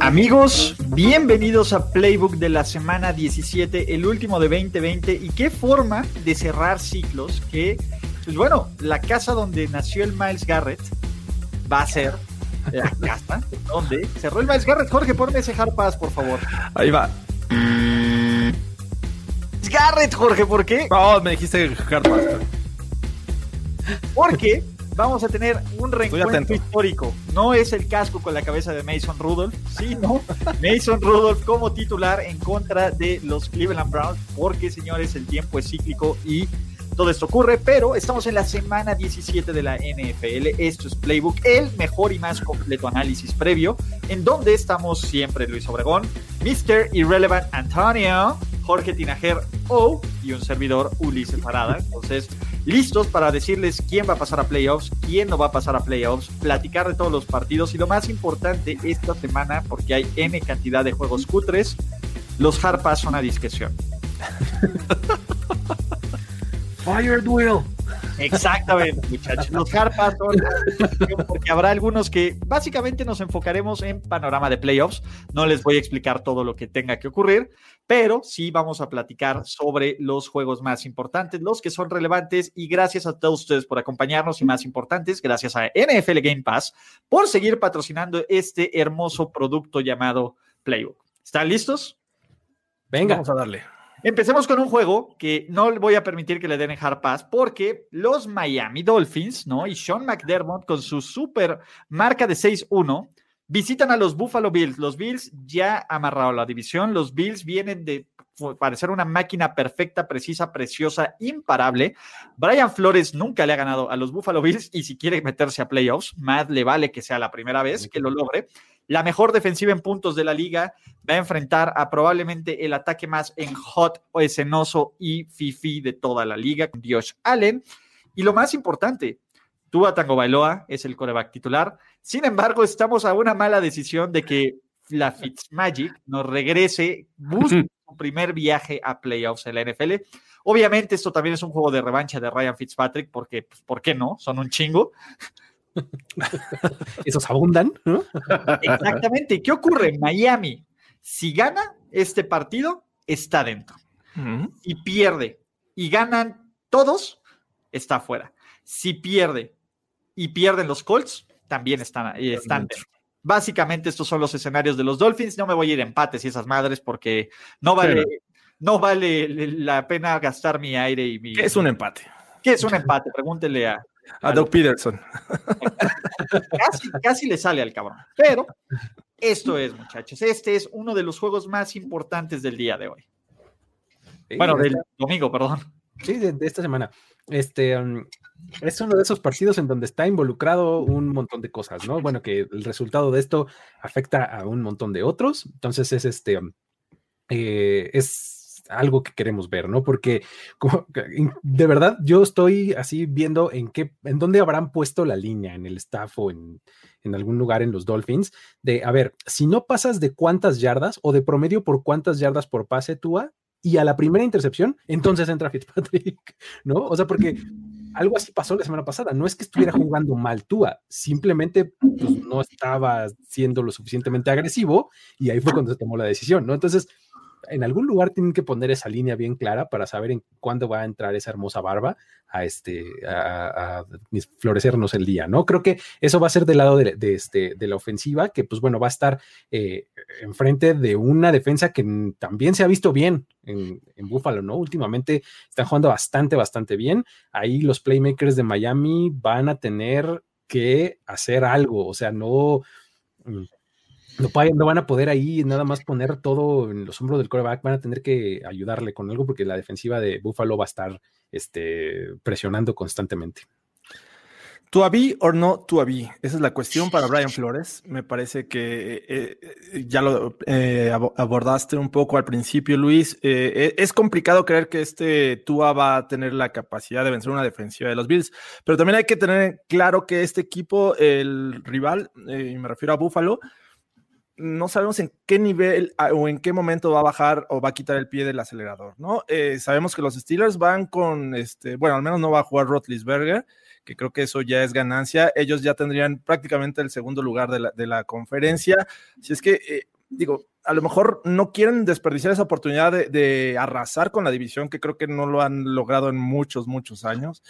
Amigos, bienvenidos a Playbook de la semana 17, el último de 2020. Y qué forma de cerrar ciclos que, pues bueno, la casa donde nació el Miles Garrett va a ser la casa donde cerró el Miles Garrett. Jorge, ponme ese hard pass, por favor. Ahí va. Garrett, Jorge, ¿por qué? Oh, me dijiste hard pass. Porque vamos a tener un reencuentro histórico. No es el casco con la cabeza de Mason Rudolph, sino Mason Rudolph como titular en contra de los Cleveland Browns, porque señores, el tiempo es cíclico y todo esto ocurre, pero estamos en la semana 17 de la NFL. Esto es Playbook, el mejor y más completo análisis previo, en donde estamos siempre Luis Obregón, Mr. Irrelevant Antonio, Jorge Tinajer O y un servidor Ulises Parada. Entonces, listos para decirles quién va a pasar a playoffs, quién no va a pasar a playoffs, platicar de todos los partidos y lo más importante esta semana, porque hay N cantidad de juegos cutres, los harpas son a discreción. Fired Will. Exactamente, muchachos. Los harpas son porque habrá algunos que básicamente nos enfocaremos en panorama de playoffs. No les voy a explicar todo lo que tenga que ocurrir, pero sí vamos a platicar sobre los juegos más importantes, los que son relevantes y gracias a todos ustedes por acompañarnos y más importantes, gracias a NFL Game Pass por seguir patrocinando este hermoso producto llamado Playbook. ¿Están listos? Venga, vamos a darle. Empecemos con un juego que no le voy a permitir que le den hard pass porque los Miami Dolphins, ¿no? Y Sean McDermott con su super marca de 6-1 visitan a los Buffalo Bills. Los Bills ya amarrado la división. Los Bills vienen de parecer una máquina perfecta, precisa, preciosa, imparable. Brian Flores nunca le ha ganado a los Buffalo Bills y si quiere meterse a playoffs, más le vale que sea la primera vez que lo logre. La mejor defensiva en puntos de la liga va a enfrentar a probablemente el ataque más en hot o escenoso y fifi de toda la liga, Josh Allen. Y lo más importante, Tua Tango Bailoa es el coreback titular. Sin embargo, estamos a una mala decisión de que la Fitzmagic nos regrese, busque su primer viaje a playoffs en la NFL. Obviamente, esto también es un juego de revancha de Ryan Fitzpatrick, porque, pues, ¿por qué no? Son un chingo. Esos abundan, ¿no? Exactamente. ¿Qué ocurre? Miami, si gana este partido, está dentro. Si pierde y ganan todos, está fuera. Si pierde y pierden los Colts, también están, están dentro. Básicamente estos son los escenarios de los Dolphins. No me voy a ir a empates y esas madres porque no vale, no vale la pena gastar mi aire y mi... ¿Qué es un empate? ¿Qué es un empate? Pregúntele a, a Doug Peterson. Casi, casi, le sale al cabrón. Pero esto es, muchachos, este es uno de los juegos más importantes del día de hoy. Sí, bueno, del domingo, perdón. Sí, de, de esta semana. Este um, es uno de esos partidos en donde está involucrado un montón de cosas, ¿no? Bueno, que el resultado de esto afecta a un montón de otros. Entonces es este. Um, eh, es algo que queremos ver, ¿no? Porque como, de verdad yo estoy así viendo en qué, en dónde habrán puesto la línea en el staff o en, en algún lugar en los Dolphins de, a ver, si no pasas de cuántas yardas o de promedio por cuántas yardas por pase túa y a la primera intercepción, entonces entra Fitzpatrick, ¿no? O sea, porque algo así pasó la semana pasada. No es que estuviera jugando mal Tua, simplemente pues, no estaba siendo lo suficientemente agresivo y ahí fue cuando se tomó la decisión, ¿no? Entonces, en algún lugar tienen que poner esa línea bien clara para saber en cuándo va a entrar esa hermosa barba a, este, a, florecernos el día, ¿no? Creo que eso va a ser del lado de, este, de la ofensiva, que pues bueno, va a estar eh, enfrente de una defensa que también se ha visto bien en, en Buffalo, ¿no? Últimamente están jugando bastante, bastante bien. Ahí los playmakers de Miami van a tener que hacer algo, o sea, no no, van a poder ahí nada más poner todo en los hombros del coreback, van a tener que ayudarle con algo porque la defensiva de Buffalo va a estar este, presionando constantemente. ¿Tuavi o no Tuavi? Esa es la cuestión para Brian Flores. Me parece que eh, eh, ya lo eh, abordaste un poco al principio, Luis. es complicado creer que este Tua va a tener la capacidad de vencer una defensiva de los Bills, pero también hay que tener claro que este equipo, el rival, y me refiero a Buffalo, no sabemos en qué nivel o en qué momento va a bajar o va a quitar el pie del acelerador, ¿no? Eh, sabemos que los Steelers van con, este, bueno, al menos no va a jugar Rotlisberger, que creo que eso ya es ganancia. Ellos ya tendrían prácticamente el segundo lugar de la, conferencia. Si es que, eh, digo, a lo mejor no quieren desperdiciar esa oportunidad de, arrasar con la división, que creo que no lo han logrado en muchos, muchos años.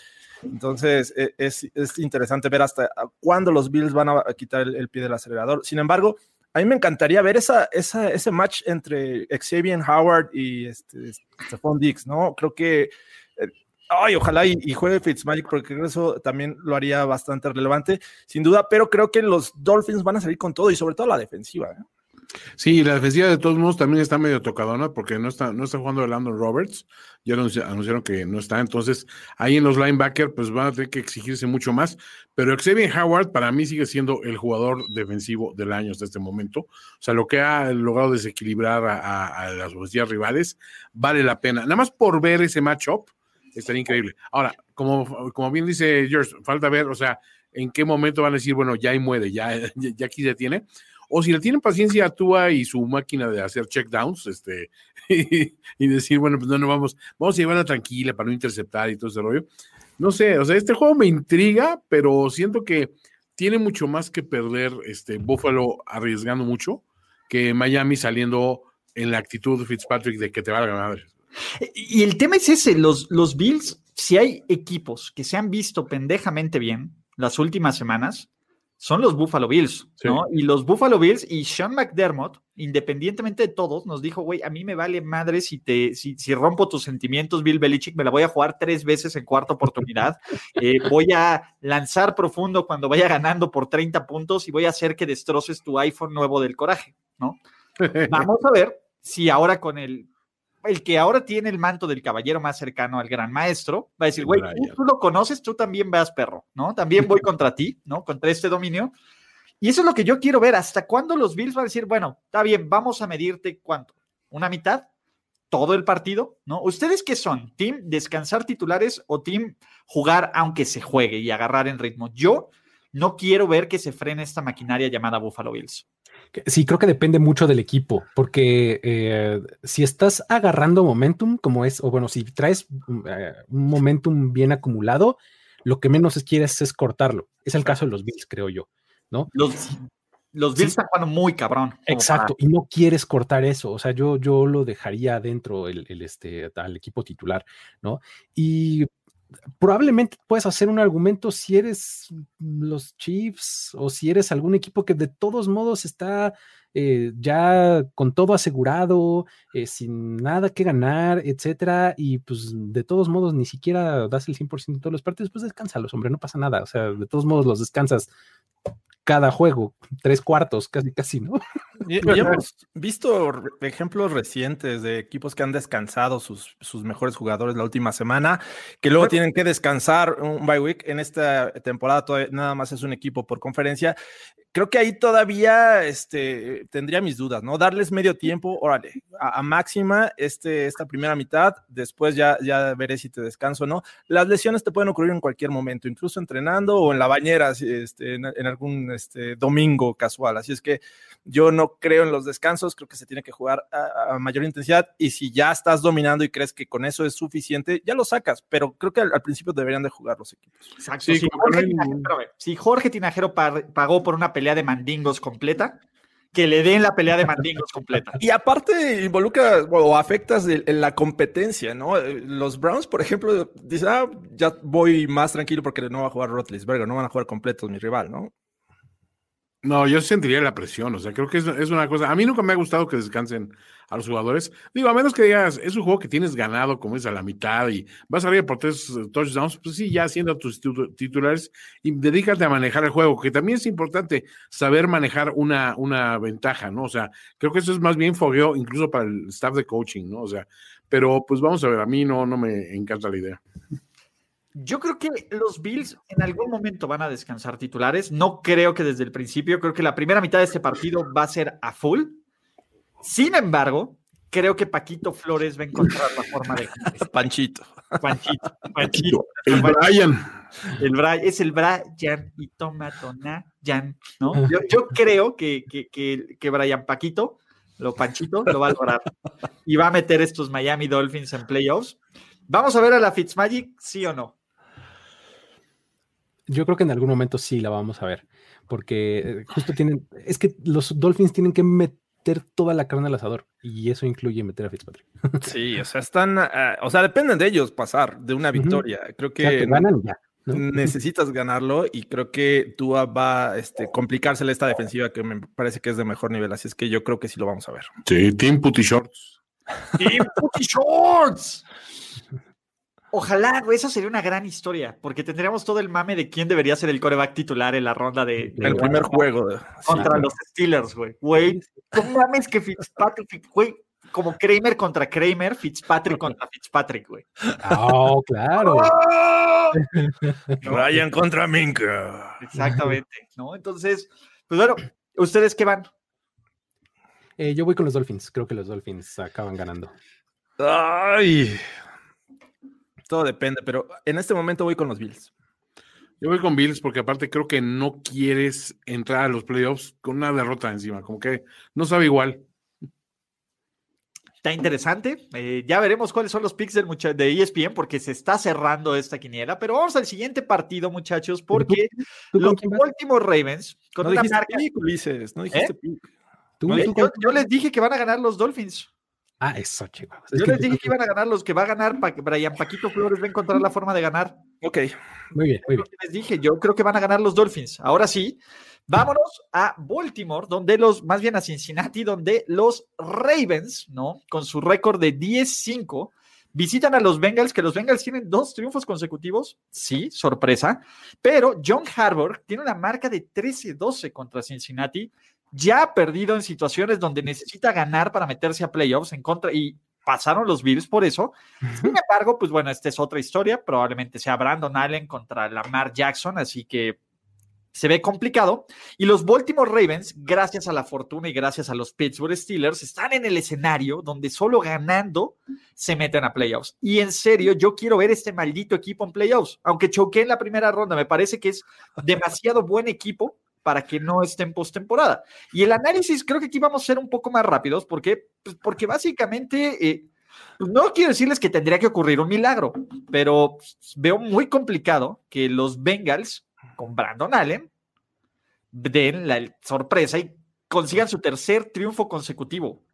Entonces, e, es, interesante ver hasta cuándo los Bills van a quitar el pie del acelerador. Sin embargo, a mí me encantaría ver esa, ese match entre Xavier Howard y este, Stephon Diggs, ¿no? Creo que, eh, ay, ojalá y, y, juegue Fitzmagic porque eso también lo haría bastante relevante, sin duda, pero creo que los Dolphins van a salir con todo y sobre todo la defensiva. ¿eh? Sí, la defensiva de todos modos también está medio tocadona porque no está, no está jugando Landon Roberts. Ya anunciaron que no está. Entonces, ahí en los linebackers, pues van a tener que exigirse mucho más. Pero Xavier Howard para mí sigue siendo el jugador defensivo del año hasta este momento. O sea, lo que ha logrado desequilibrar a, las ofensivas rivales vale la pena. Nada más por ver ese matchup, estaría increíble. Ahora, como, como bien dice George, falta ver, o sea, en qué momento van a decir, bueno, ya ahí muere, ya, ya aquí se tiene o si le tienen paciencia a Tua y su máquina de hacer checkdowns, este, y, decir, bueno, pues no, no vamos, vamos a llevarla tranquila para no interceptar y todo ese rollo. No sé, o sea, este juego me intriga, pero siento que tiene mucho más que perder este Buffalo arriesgando mucho que Miami saliendo en la actitud de Fitzpatrick de que te va a ganar. Y el tema es ese, los, los Bills, si hay equipos que se han visto pendejamente bien las últimas semanas, son los Buffalo Bills, ¿no? Y los Buffalo Bills y Sean McDermott, independientemente de todos, nos dijo, güey, a mí me vale madre si te, si, si, rompo tus sentimientos, Bill Belichick, me la voy a jugar tres veces en cuarta oportunidad. Eh, voy a lanzar profundo cuando vaya ganando por 30 puntos y voy a hacer que destroces tu iPhone nuevo del coraje, ¿no? Vamos a ver si ahora con el el que ahora tiene el manto del caballero más cercano al gran maestro, va a decir, güey, tú lo conoces, tú también vas, perro, ¿no? También voy contra ti, ¿no? Contra este dominio. Y eso es lo que yo quiero ver. ¿Hasta cuándo los Bills van a decir, bueno, está bien, vamos a medirte cuánto? ¿Una mitad? ¿Todo el partido? ¿No? ¿Ustedes qué son? ¿Team descansar titulares o team jugar aunque se juegue y agarrar en ritmo? Yo no quiero ver que se frene esta maquinaria llamada Buffalo Bills. Sí, creo que depende mucho del equipo, porque eh, si estás agarrando momentum, como es, o bueno, si traes eh, un momentum bien acumulado, lo que menos quieres es cortarlo. Es el caso de los Bills, creo yo, ¿no? Los, los Bills están jugando muy cabrón. Exacto, y no quieres cortar eso. O sea, yo, yo lo dejaría dentro el, el, este, al equipo titular, ¿no? Y probablemente puedes hacer un argumento si eres los Chiefs o si eres algún equipo que de todos modos está eh, ya con todo asegurado, eh, sin nada que ganar, etcétera, y pues de todos modos ni siquiera das el 100% de todos los partidos, pues descánsalos, hombre, no pasa nada, o sea, de todos modos los descansas cada juego, tres cuartos, casi, casi, ¿no? Y, hemos visto ejemplos recientes de equipos que han descansado sus, sus mejores jugadores la última semana, que luego tienen que descansar un bye week. En esta temporada nada más es un equipo por conferencia creo que ahí todavía este, tendría mis dudas, ¿no? Darles medio tiempo, órale, a, máxima este, esta primera mitad, después ya, ya veré si te descanso o no. Las lesiones te pueden ocurrir en cualquier momento, incluso entrenando o en la bañera, este, en, algún este, domingo casual. Así es que yo no creo en los descansos, creo que se tiene que jugar a, mayor intensidad y si ya estás dominando y crees que con eso es suficiente, ya lo sacas, pero creo que al, principio deberían de jugar los equipos. Exacto. si, Jorge Tinajero, pagó por una pelea de mandingos completa, que le den la pelea de mandingos completa. Y aparte involucra o afectas en la competencia, ¿no? Los Browns, por ejemplo, dicen, ah, ya voy más tranquilo porque no va a jugar Rotlisberger, no van a jugar completos mi rival, ¿no? No, yo sentiría la presión, o sea, creo que es, es, una cosa. A mí nunca me ha gustado que descansen a los jugadores. Digo, a menos que digas, es un juego que tienes ganado, como es a la mitad, y vas a arriba por tres eh, touchdowns, pues sí, ya haciendo tus titulares y dedícate a manejar el juego, que también es importante saber manejar una, una ventaja, ¿no? O sea, creo que eso es más bien fogueo, incluso para el staff de coaching, ¿no? O sea, pero pues vamos a ver, a mí no, no me encanta la idea. Yo creo que los Bills en algún momento van a descansar titulares. No creo que desde el principio. Creo que la primera mitad de este partido va a ser a full. Sin embargo, creo que Paquito Flores va a encontrar la forma de. Panchito. Panchito. Panchito. El Brian. El Brian. Es el Brian y Tomatona Jan, ¿no? Yo, yo creo que, que, que, que Brian Paquito, lo Panchito, lo va a lograr. Y va a meter estos Miami Dolphins en playoffs. Vamos a ver a la Fitzmagic, sí o no. Yo creo que en algún momento sí la vamos a ver, porque eh, justo tienen, es que los Dolphins tienen que meter toda la carne al asador y eso incluye meter a Fitzpatrick. Sí, o sea, están, uh, o sea, dependen de ellos pasar de una victoria. Uh -huh. Creo que, o sea, que ganan ya. ¿no? Necesitas ganarlo y creo que Tua va a este, complicársele esta defensiva que me parece que es de mejor nivel. Así es que yo creo que sí lo vamos a ver. Sí, Team Putty Shorts. Team Putty Shorts. Ojalá, güey, eso sería una gran historia, porque tendríamos todo el mame de quién debería ser el coreback titular en la ronda de. de el primer juego. Contra sí, los Steelers, güey. Güey, no mames que Fitzpatrick, güey, como Kramer contra Kramer, Fitzpatrick contra Fitzpatrick, güey. Oh, claro. Ryan contra Minka. Exactamente, ¿no? Entonces, pues bueno, ¿ustedes qué van? Eh, yo voy con los Dolphins. Creo que los Dolphins acaban ganando. Ay, todo depende, pero en este momento voy con los Bills. Yo voy con Bills porque aparte creo que no quieres entrar a los playoffs con una derrota encima, como que no sabe igual. Está interesante. Eh, ya veremos cuáles son los picks del de ESPN porque se está cerrando esta quiniela. Pero vamos al siguiente partido, muchachos, porque ¿Tú, tú los últimos Ravens con no una marca. Pick, Ulises, no dijiste ¿Eh? pick. ¿Tú, ¿No? yo, yo les dije que van a ganar los Dolphins. Ah, eso, chicos. Es Yo que les dije que iban a ganar los que va a ganar pa Brian Paquito Flores, va a encontrar la forma de ganar. Ok. Muy bien, muy bien. Les dije, yo creo que van a ganar los Dolphins. Ahora sí, vámonos a Baltimore, donde los, más bien a Cincinnati, donde los Ravens, ¿no? Con su récord de 10-5, visitan a los Bengals, que los Bengals tienen dos triunfos consecutivos. Sí, sorpresa. Pero John Harbour tiene una marca de 13-12 contra Cincinnati ya ha perdido en situaciones donde necesita ganar para meterse a playoffs en contra y pasaron los Bills por eso. Sin embargo, pues bueno, esta es otra historia. Probablemente sea Brandon Allen contra Lamar Jackson, así que se ve complicado. Y los Baltimore Ravens, gracias a la fortuna y gracias a los Pittsburgh Steelers, están en el escenario donde solo ganando se meten a playoffs. Y en serio, yo quiero ver este maldito equipo en playoffs. Aunque choqué en la primera ronda, me parece que es demasiado buen equipo para que no esté en postemporada. Y el análisis, creo que aquí vamos a ser un poco más rápidos, porque, pues porque básicamente, eh, no quiero decirles que tendría que ocurrir un milagro, pero veo muy complicado que los Bengals con Brandon Allen den la sorpresa y consigan su tercer triunfo consecutivo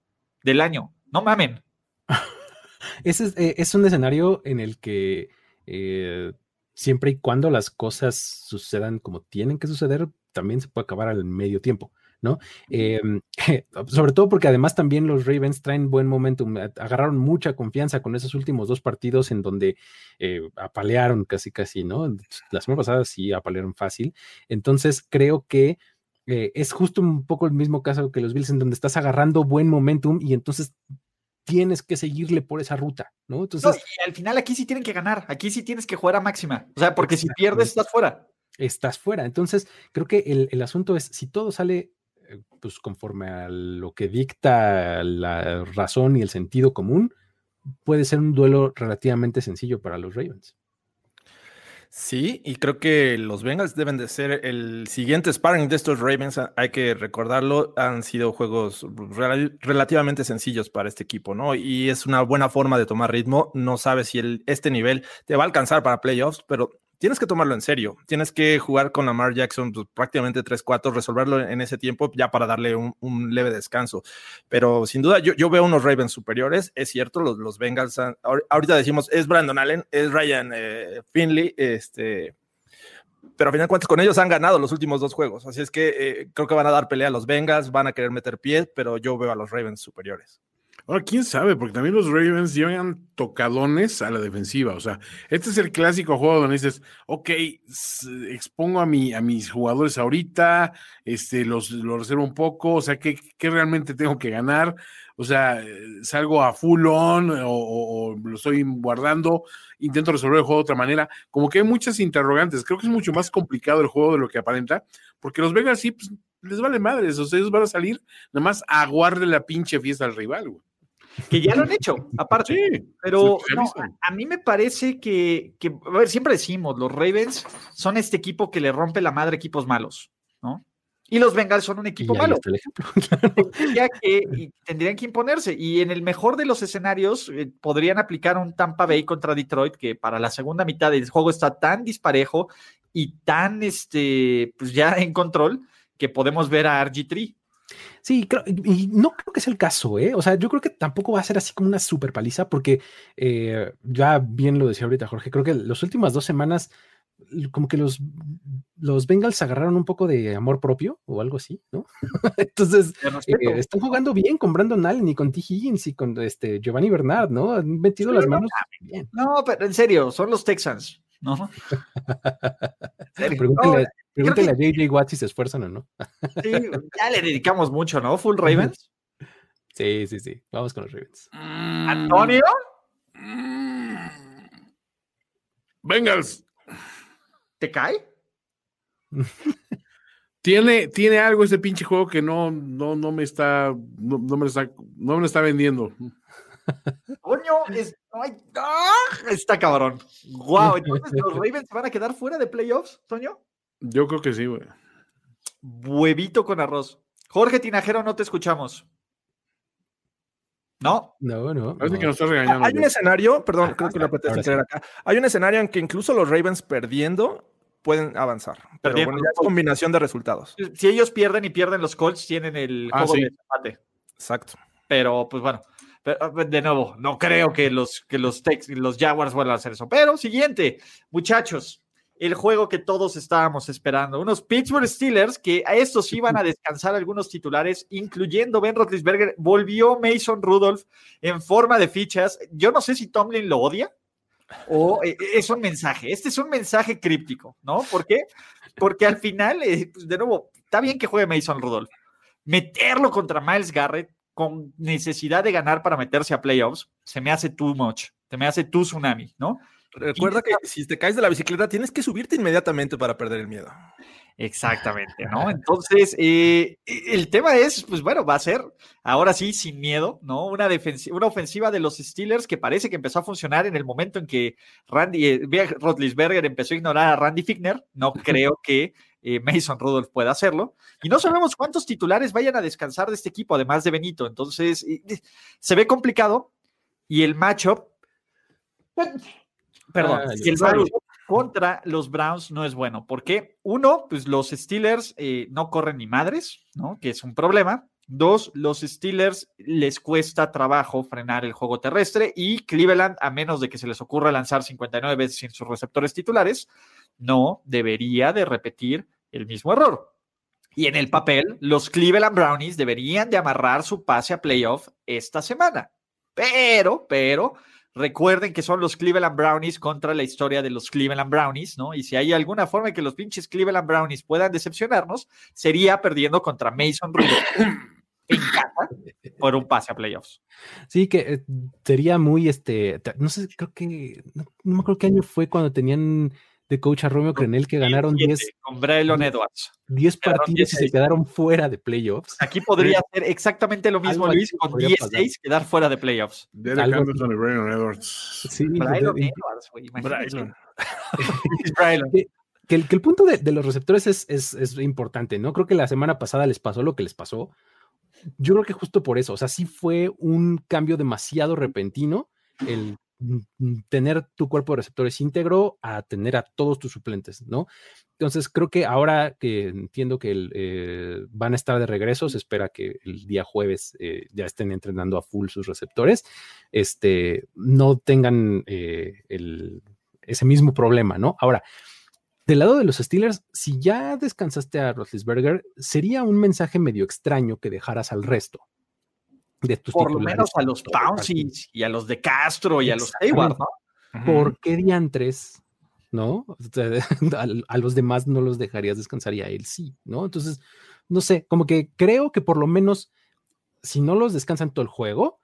del año. No mamen. Ese es, eh, es un escenario en el que eh, siempre y cuando las cosas sucedan como tienen que suceder, también se puede acabar al medio tiempo, ¿no? Eh, sobre todo porque además también los Ravens traen buen momentum, agarraron mucha confianza con esos últimos dos partidos en donde eh, apalearon casi, casi, ¿no? La semana pasada sí apalearon fácil. Entonces creo que eh, es justo un poco el mismo caso que los Bills, en donde estás agarrando buen momentum y entonces tienes que seguirle por esa ruta, ¿no? Entonces, no, al final aquí sí tienen que ganar, aquí sí tienes que jugar a máxima, o sea, porque si pierdes estás fuera estás fuera. Entonces, creo que el, el, asunto es, si todo sale pues conforme a lo que dicta la razón y el sentido común, puede ser un duelo relativamente sencillo para los Ravens. Sí, y creo que los Bengals deben de ser el siguiente sparring de estos Ravens. Hay que recordarlo, han sido juegos rel relativamente sencillos para este equipo, ¿no? Y es una buena forma de tomar ritmo. No sabes si el, este nivel te va a alcanzar para playoffs, pero tienes que tomarlo en serio. Tienes que jugar con Lamar Jackson pues, prácticamente 3-4, resolverlo en ese tiempo ya para darle un, leve descanso. Pero sin duda, yo, veo unos Ravens superiores. Es cierto, los, los Bengals, ahorita decimos, es Brandon Allen, es Ryan eh, Finley, este pero a final cuentas con ellos han ganado los últimos dos juegos. Así es que eh, creo que van a dar pelea a los Bengals, van a querer meter pie, pero yo veo a los Ravens superiores. Ahora, quién sabe, porque también los Ravens llevan tocadones a la defensiva. O sea, este es el clásico juego donde dices, ok, expongo a, mi, a mis jugadores ahorita, este, los, los reservo un poco, o sea, ¿qué, ¿qué, realmente tengo que ganar? O sea, salgo a full on o, lo estoy guardando, intento resolver el juego de otra manera. Como que hay muchas interrogantes. Creo que es mucho más complicado el juego de lo que aparenta, porque los Vegas sí, pues, les vale madres. O sea, ellos van a salir nada más a guardarle la pinche fiesta al rival, güey. Que ya lo han hecho, aparte. pero a, mí me parece que, a ver, siempre decimos, los Ravens son este equipo que le rompe la madre a equipos malos, ¿no? Y los Bengals son un equipo malo. Tendría que, tendrían que imponerse. Y en el mejor de los escenarios, eh, podrían aplicar un Tampa Bay contra Detroit, que para la segunda mitad del juego está tan disparejo y tan, este, pues ya en control, que podemos ver a RG3 Sí, y no creo que sea el caso, ¿eh? O sea, yo creo que tampoco va a ser así como una super paliza, porque eh, ya bien lo decía ahorita Jorge, creo que las últimas dos semanas, como que los, los Bengals agarraron un poco de amor propio o algo así, ¿no? Entonces, eh, están jugando bien con Brandon Allen y con T. Higgins y con este Giovanni Bernard, ¿no? Han metido las manos bien. No, pero en serio, son los Texans. ¿no? Pregúntale, a JJ Watt si se esfuerzan o no. sí, ya le dedicamos mucho, ¿no? Full Ravens. Sí, sí, sí. Vamos con los Ravens. Mm. ¿Antonio? Bengals. ¿Te cae? tiene, tiene algo ese pinche juego que no, no, no me está, no, no me está, no me está vendiendo. Coño, ¡ah! está cabrón. Wow, entonces los Ravens van a quedar fuera de playoffs, Toño. Yo creo que sí, güey. Huevito con arroz. Jorge Tinajero, no te escuchamos. No. No, no. Parece que nos está regañando. Hay un escenario, perdón, creo que lo apetece acá. Hay un escenario en que incluso los Ravens perdiendo pueden avanzar. Pero bueno, ya es combinación de resultados. Si ellos pierden y pierden los Colts, tienen el ah, juego de empate. Exacto. Pero, pues bueno, Ah, de nuevo, no creo que los, que los, los Jaguars vuelvan a hacer eso. Pero siguiente, muchachos, el juego que todos estábamos esperando. Unos Pittsburgh Steelers que a estos iban a descansar algunos titulares, incluyendo Ben Roethlisberger. Volvió Mason Rudolph en forma de fichas. Yo no sé si Tomlin lo odia o eh, es un mensaje. Este es un mensaje críptico, ¿no? ¿Por qué? Porque al final, eh, pues, de nuevo, está bien que juegue Mason Rudolph. Meterlo contra Miles Garrett con necesidad de ganar para meterse a playoffs, se me hace too much, se me hace too tsunami, ¿no? Recuerda que si te caes de la bicicleta tienes que subirte inmediatamente para perder el miedo. Exactamente, ¿no? Entonces, eh, el tema es, pues bueno, va a ser ahora sí sin miedo, ¿no? Una, una ofensiva de los Steelers que parece que empezó a funcionar en el momento en que Randy eh, Rotlisberger empezó a ignorar a Randy Fickner. No creo que eh, Mason Rudolph pueda hacerlo. Y no sabemos cuántos titulares vayan a descansar de este equipo, además de Benito. Entonces, se ve complicado. Y el matchup. Perdón, ah, el matchup contra los Browns no es bueno. porque Uno, pues los Steelers eh, no corren ni madres, ¿no? Que es un problema. Dos, los Steelers les cuesta trabajo frenar el juego terrestre y Cleveland, a menos de que se les ocurra lanzar 59 veces sin sus receptores titulares, no debería de repetir el mismo error. Y en el papel, los Cleveland Brownies deberían de amarrar su pase a playoff esta semana. Pero, pero, recuerden que son los Cleveland Brownies contra la historia de los Cleveland Brownies, ¿no? Y si hay alguna forma en que los pinches Cleveland Brownies puedan decepcionarnos, sería perdiendo contra Mason Rudolph en casa por un pase a playoffs. Sí, que eh, sería muy, este, no sé, creo que, no, no me acuerdo qué año fue cuando tenían de coach a Romeo Crenel que ganaron 10 con Braylon Edwards. 10 partidos y se quedaron fuera de playoffs. Aquí podría ser exactamente lo mismo, Luis, con 10-6 quedar fuera de playoffs. Derek Anderson y Braylon Edwards. Sí, Braylon Edwards, güey. Braylon. Que, el, que, el, punto de, de los receptores es, es, es, importante, ¿no? Creo que la semana pasada les pasó lo que les pasó. Yo creo que justo por eso, o sea, sí fue un cambio demasiado repentino el tener tu cuerpo de receptores íntegro a tener a todos tus suplentes, ¿no? Entonces creo que ahora que entiendo que eh, van a estar de regreso, se espera que el día jueves eh, ya estén entrenando a full sus receptores, este, no tengan eh, ese mismo problema, ¿no? Ahora, del lado de los Steelers, si ya descansaste a Roethlisberger, sería un mensaje medio extraño que dejaras al resto de tus Por lo menos a los Pouncies y a los de Castro y a los Hayward, ¿no? ¿Por qué diantres, no? a, los demás no los dejarías descansar y a él sí, ¿no? Entonces, no sé, como que creo que por lo menos, si no los descansan todo el juego,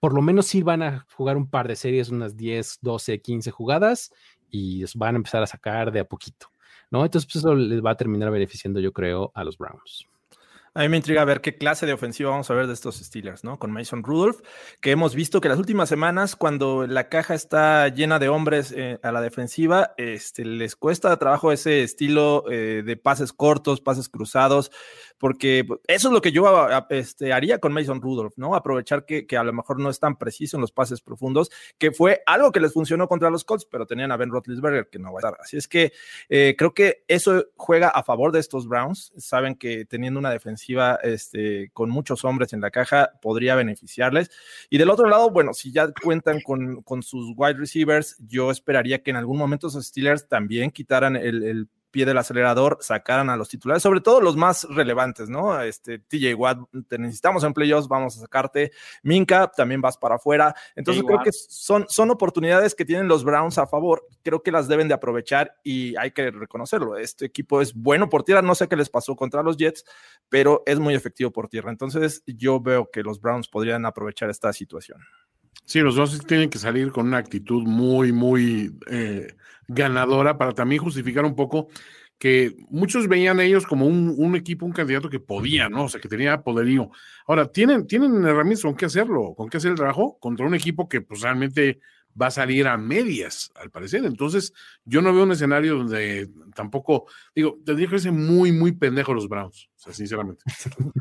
por lo menos sí van a jugar un par de series, unas 10, 12, 15 jugadas y van a empezar a sacar de a poquito, ¿no? Entonces, pues eso les va a terminar beneficiando, yo creo, a los Browns. A mí me intriga ver qué clase de ofensiva vamos a ver de estos Steelers, ¿no? Con Mason Rudolph, que hemos visto que las últimas semanas, cuando la caja está llena de hombres eh, a la defensiva, este, les cuesta trabajo ese estilo eh, de pases cortos, pases cruzados, porque pues, eso es lo que yo este, haría con Mason Rudolph, ¿no? Aprovechar que, a lo mejor no es tan preciso en los pases profundos, que fue algo que les funcionó contra los Colts, pero tenían a Ben Roethlisberger que no va a estar. Así es que eh, creo que eso juega a favor de estos Browns. Saben que teniendo una defensiva este, con muchos hombres en la caja podría beneficiarles. Y del otro lado, bueno, si ya cuentan con, sus wide receivers, yo esperaría que en algún momento esos Steelers también quitaran el pie del acelerador, sacaran a los titulares, sobre todo los más relevantes, ¿no? Este, TJ Watt, te necesitamos en playoffs, vamos a sacarte. Minka, también vas para afuera. Entonces creo que son, son oportunidades que tienen los Browns a favor. Creo que las deben de aprovechar y hay que reconocerlo. Este equipo es bueno por tierra, no sé qué les pasó contra los Jets, pero es muy efectivo por tierra. Entonces yo veo que los Browns podrían aprovechar esta situación. Sí, los dos tienen que salir con una actitud muy, muy eh, ganadora para también justificar un poco que muchos veían a ellos como un, equipo, un candidato que podía, ¿no? O sea, que tenía poderío. Ahora, tienen, tienen herramientas con qué hacerlo, con qué hacer el trabajo contra un equipo que pues realmente va a salir a medias, al parecer. Entonces, yo no veo un escenario donde tampoco, digo, tendría que ser muy, muy pendejo los Browns, o sea, sinceramente.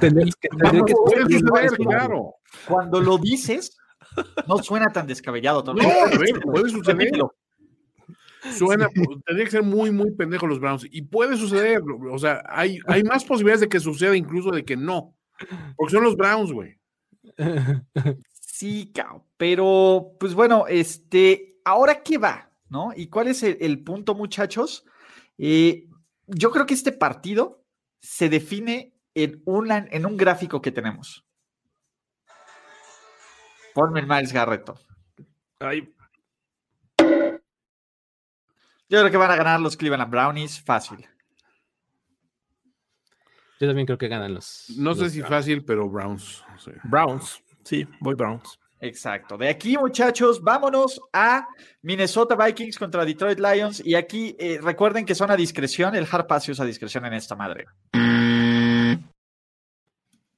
claro. Cuando lo dices, no suena tan descabellado. No, puede suceder. Suena, tendría que ser muy, muy pendejo los Browns. Y puede suceder, o sea, hay, hay más posibilidades de que suceda incluso de que no. Porque son los Browns, güey. Sí, cao. Pero, pues bueno, este, ¿ahora qué va? ¿No? ¿Y cuál es el, punto, muchachos? Eh, yo creo que este partido se define en, en un gráfico que tenemos. Ponme el Miles Garreto. Ay, yo creo que van a ganar los Cleveland Brownies fácil. Yo también creo que ganan los. No sé si fácil, pero Browns. Browns. Sí, voy Browns. Exacto. De aquí, muchachos, vámonos a Minnesota Vikings contra Detroit Lions. Y aquí eh, recuerden que son a discreción. El hard pass usa discreción en esta madre.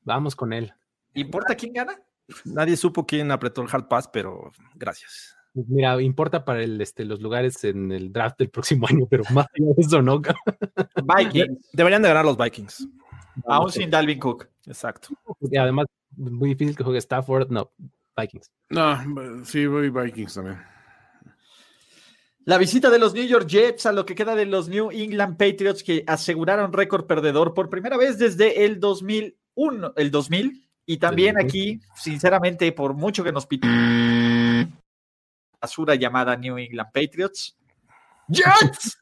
Vamos con él. ¿Importa quién gana? Nadie supo quién apretó el hard pass, pero gracias. Mira, importa para el, este, los lugares en el draft del próximo año, pero más allá de eso, ¿no? Vikings. Deberían de ganar los Vikings. Aún sin Dalvin Cook. Exacto. Y además, muy difícil que juegue Stafford. No, Vikings. No, sí, voy Vikings también. La visita de los New York Jets a lo que queda de los New England Patriots que aseguraron récord perdedor por primera vez desde el 2001, el 2000. Y también aquí, sinceramente, por mucho que nos piten basura llamada New England Patriots. ¡Jets!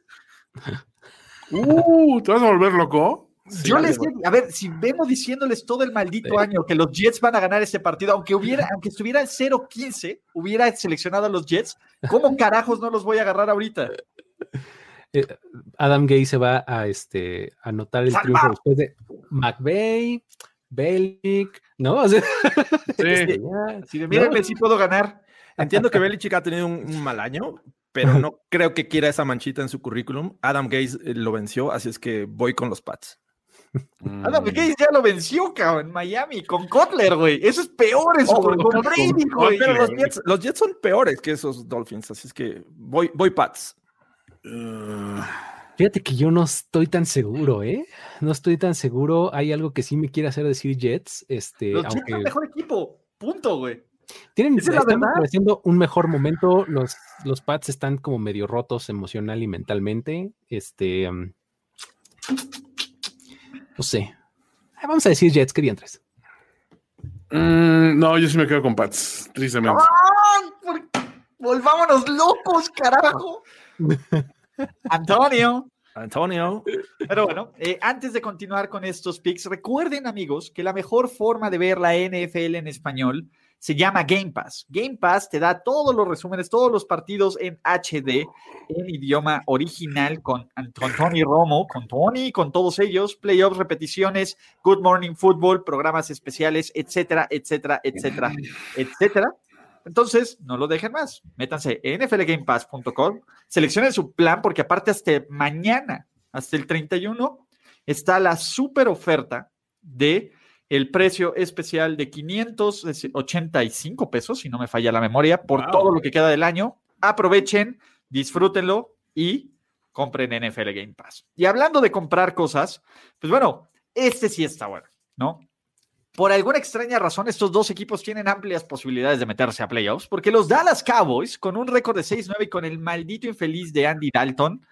uh, ¿Te vas a volver loco? Yo les a ver, si vemos diciéndoles todo el maldito año que los Jets van a ganar este partido, aunque hubiera, aunque estuviera en 0-15, hubiera seleccionado a los Jets, ¿cómo carajos no los voy a agarrar ahorita? Eh, Adam Gay se va a este anotar el triunfo después de McVeigh, Belichick, ¿no? sí. si de si puedo ganar. Entiendo que Belichick ha tenido un, mal año, pero no creo que quiera esa manchita en su currículum. Adam Gaze eh, lo venció, así es que voy con los Pats. Adam Gaze ya lo venció, cabrón, en Miami, con Kotler, güey. Eso es peor, eso, oh, con, Brady, güey. Pero los Jets, son peores que esos Dolphins, así es que voy, voy Pats. Fíjate que yo no estoy tan seguro, ¿eh? No estoy tan seguro. Hay algo que sí me quiere hacer decir Jets. Este, los Jets son mejor equipo, punto, güey. Tienen, es están apareciendo un mejor momento. Los, los Pats están como medio rotos emocional y mentalmente. Este. um, no sé. Ah, Vamos a decir Jets, que vientres. Mm, no, yo sí me quedo con Pats, tristemente. ¡Ay, por- Volvámonos locos, carajo. Antonio. Antonio. Pero bueno, eh, antes de continuar con estos picks, recuerden amigos que la mejor forma de ver la NFL en español se llama Game Pass. Game Pass te da todos los resúmenes, todos los partidos en HD, en idioma original, con, con Tony Romo, con Tony, con todos ellos, playoffs, repeticiones, Good Morning Football, programas especiales, etcétera, etcétera, etcétera, etcétera. Entonces, no lo dejen más. Métanse en nflgamepass.com, seleccionen su plan porque aparte hasta mañana, hasta el 31, está la super oferta de el precio especial de 585 pesos, si no me falla la memoria, por Wow. todo lo que queda del año. Aprovechen, disfrútenlo y compren NFL Game Pass. Y hablando de comprar cosas, pues bueno, este sí está bueno, ¿no? Por alguna extraña razón, estos dos equipos tienen amplias posibilidades de meterse a playoffs, porque los Dallas Cowboys, con un récord de 6-9 y con el maldito infeliz de Andy Dalton,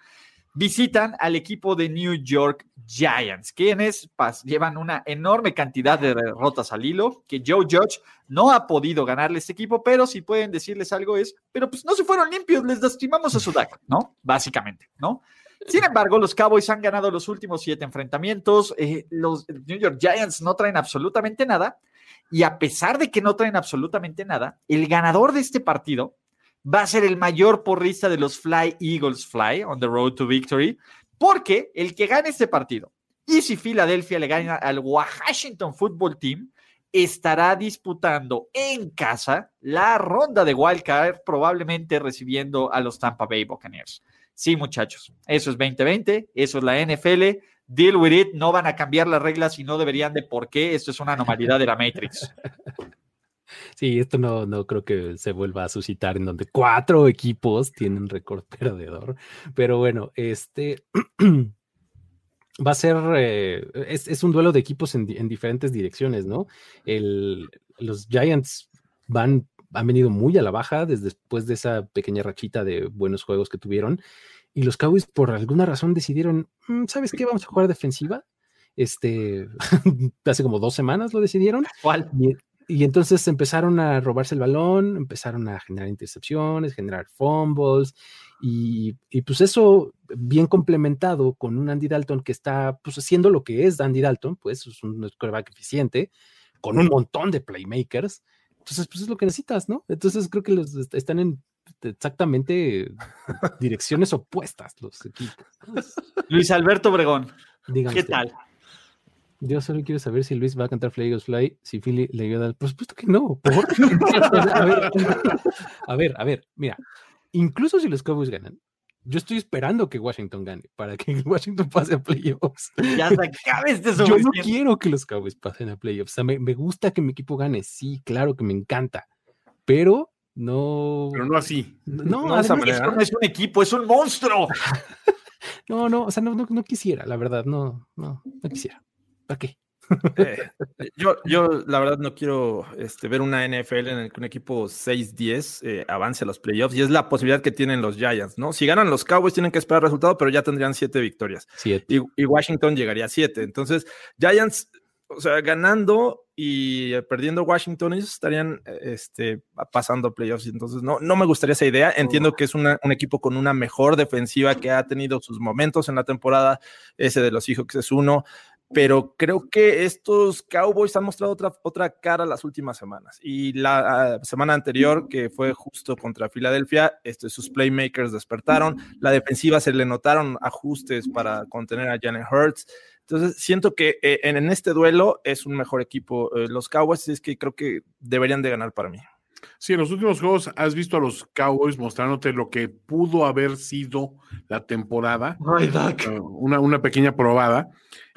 visitan al equipo de New York Giants, quienes llevan una enorme cantidad de derrotas al hilo, que Joe Judge no ha podido ganarle este equipo, pero si pueden decirles algo es, pero pues no se fueron limpios, les lastimamos a su DAC, ¿no? Básicamente, ¿no? Sin embargo, los Cowboys han ganado los últimos siete enfrentamientos, eh, los New York Giants no traen absolutamente nada, y a pesar de que no traen absolutamente nada, el ganador de este partido va a ser el mayor porrista de los Fly Eagles Fly on the road to victory, porque el que gane este partido, y si Filadelfia le gana al Washington Football Team, estará disputando en casa la ronda de wildcard, probablemente recibiendo a los Tampa Bay Buccaneers. Sí, muchachos, eso es 2020, eso es la NFL. Deal with it, no van a cambiar las reglas y no deberían de por qué. Esto es una anomalidad de la Matrix. Sí, esto no, no creo que se vuelva a suscitar en donde cuatro equipos tienen récord perdedor. Pero bueno, este va a ser, eh, es, es un duelo de equipos en, en diferentes direcciones, ¿no? El, los Giants van, han venido muy a la baja desde después de esa pequeña rachita de buenos juegos que tuvieron. Y los Cowboys, por alguna razón, decidieron, "Mm, ¿sabes qué? Vamos a jugar defensiva. Este, hace como dos semanas lo decidieron. ¿Cuál? Y, entonces empezaron a robarse el balón, empezaron a generar intercepciones, generar fumbles, y, y pues eso bien complementado con un Andy Dalton que está pues haciendo lo que es Andy Dalton, pues es un quarterback eficiente, con un montón de playmakers, entonces pues es lo que necesitas, ¿no? Entonces creo que los est- están en exactamente direcciones opuestas los equipos. Luis Alberto Obregón, Digan ¿qué tal? Yo solo quiero saber si Luis va a cantar Fly Eagles Fly, si Philly le ayuda al... Por supuesto que no. ¿por? a, ver, a ver, a ver, mira. Incluso si los Cowboys ganan, yo estoy esperando que Washington gane para que Washington pase a playoffs. Ya se acabe este Yo no quiero que los Cowboys pasen a playoffs. O sea, me, me gusta que mi equipo gane, sí, claro que me encanta, pero no... Pero no así. No, no esa manera. No es un equipo, es un monstruo. no, no, o sea, no, no, no quisiera, la verdad, no, no, no quisiera. ¿Para qué? Eh, yo, yo, la verdad, no quiero este, ver una NFL en el que un equipo 6-10 eh, avance a los playoffs y es la posibilidad que tienen los Giants, ¿no? Si ganan los Cowboys, tienen que esperar resultado, pero ya tendrían siete victorias Siete. y, y Washington llegaría a siete. Entonces, Giants, o sea, ganando y eh, perdiendo Washington, ellos estarían este, pasando playoffs. Entonces, no, no me gustaría esa idea. Entiendo que es una- un equipo con una mejor defensiva que ha tenido sus momentos en la temporada. Ese de los Seahawks es uno pero creo que estos Cowboys han mostrado otra, otra cara las últimas semanas. Y la uh, semana anterior, que fue justo contra Filadelfia, este, sus playmakers despertaron, la defensiva se le notaron ajustes para contener a Janet Hurts. Entonces, siento que eh, en, en, este duelo es un mejor equipo eh, los Cowboys, es que creo que deberían de ganar para mí. Sí, en los últimos juegos has visto a los Cowboys mostrándote lo que pudo haber sido la temporada. Uh, una, una, pequeña probada.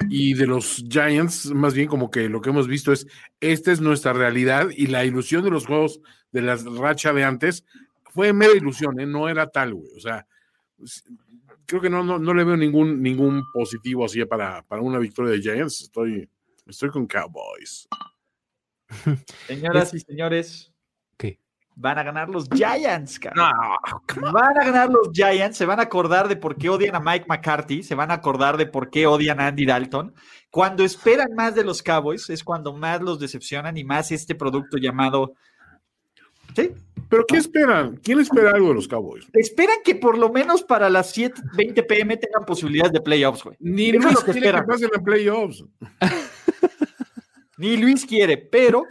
Y de los Giants, más bien como que lo que hemos visto es, esta es nuestra realidad y la ilusión de los juegos de la racha de antes fue mera ilusión, ¿eh? no era tal, güey. O sea, creo que no, no, no le veo ningún, ningún positivo así para, para una victoria de Giants. Estoy, estoy con Cowboys. Señoras y señores, ¿Qué? Van a ganar los Giants, cabrón. No, Van a ganar los Giants, se van a acordar de por qué odian a Mike McCarthy, se van a acordar de por qué odian a Andy Dalton. Cuando esperan más de los Cowboys es cuando más los decepcionan y más este producto llamado... ¿Sí? ¿Pero qué esperan? ¿Quién espera algo de los Cowboys? Esperan que por lo menos para las 7:20 pm tengan posibilidades de playoffs, güey. Ni Eso es Luis lo que quiere que pasen en playoffs. Ni Luis quiere, pero,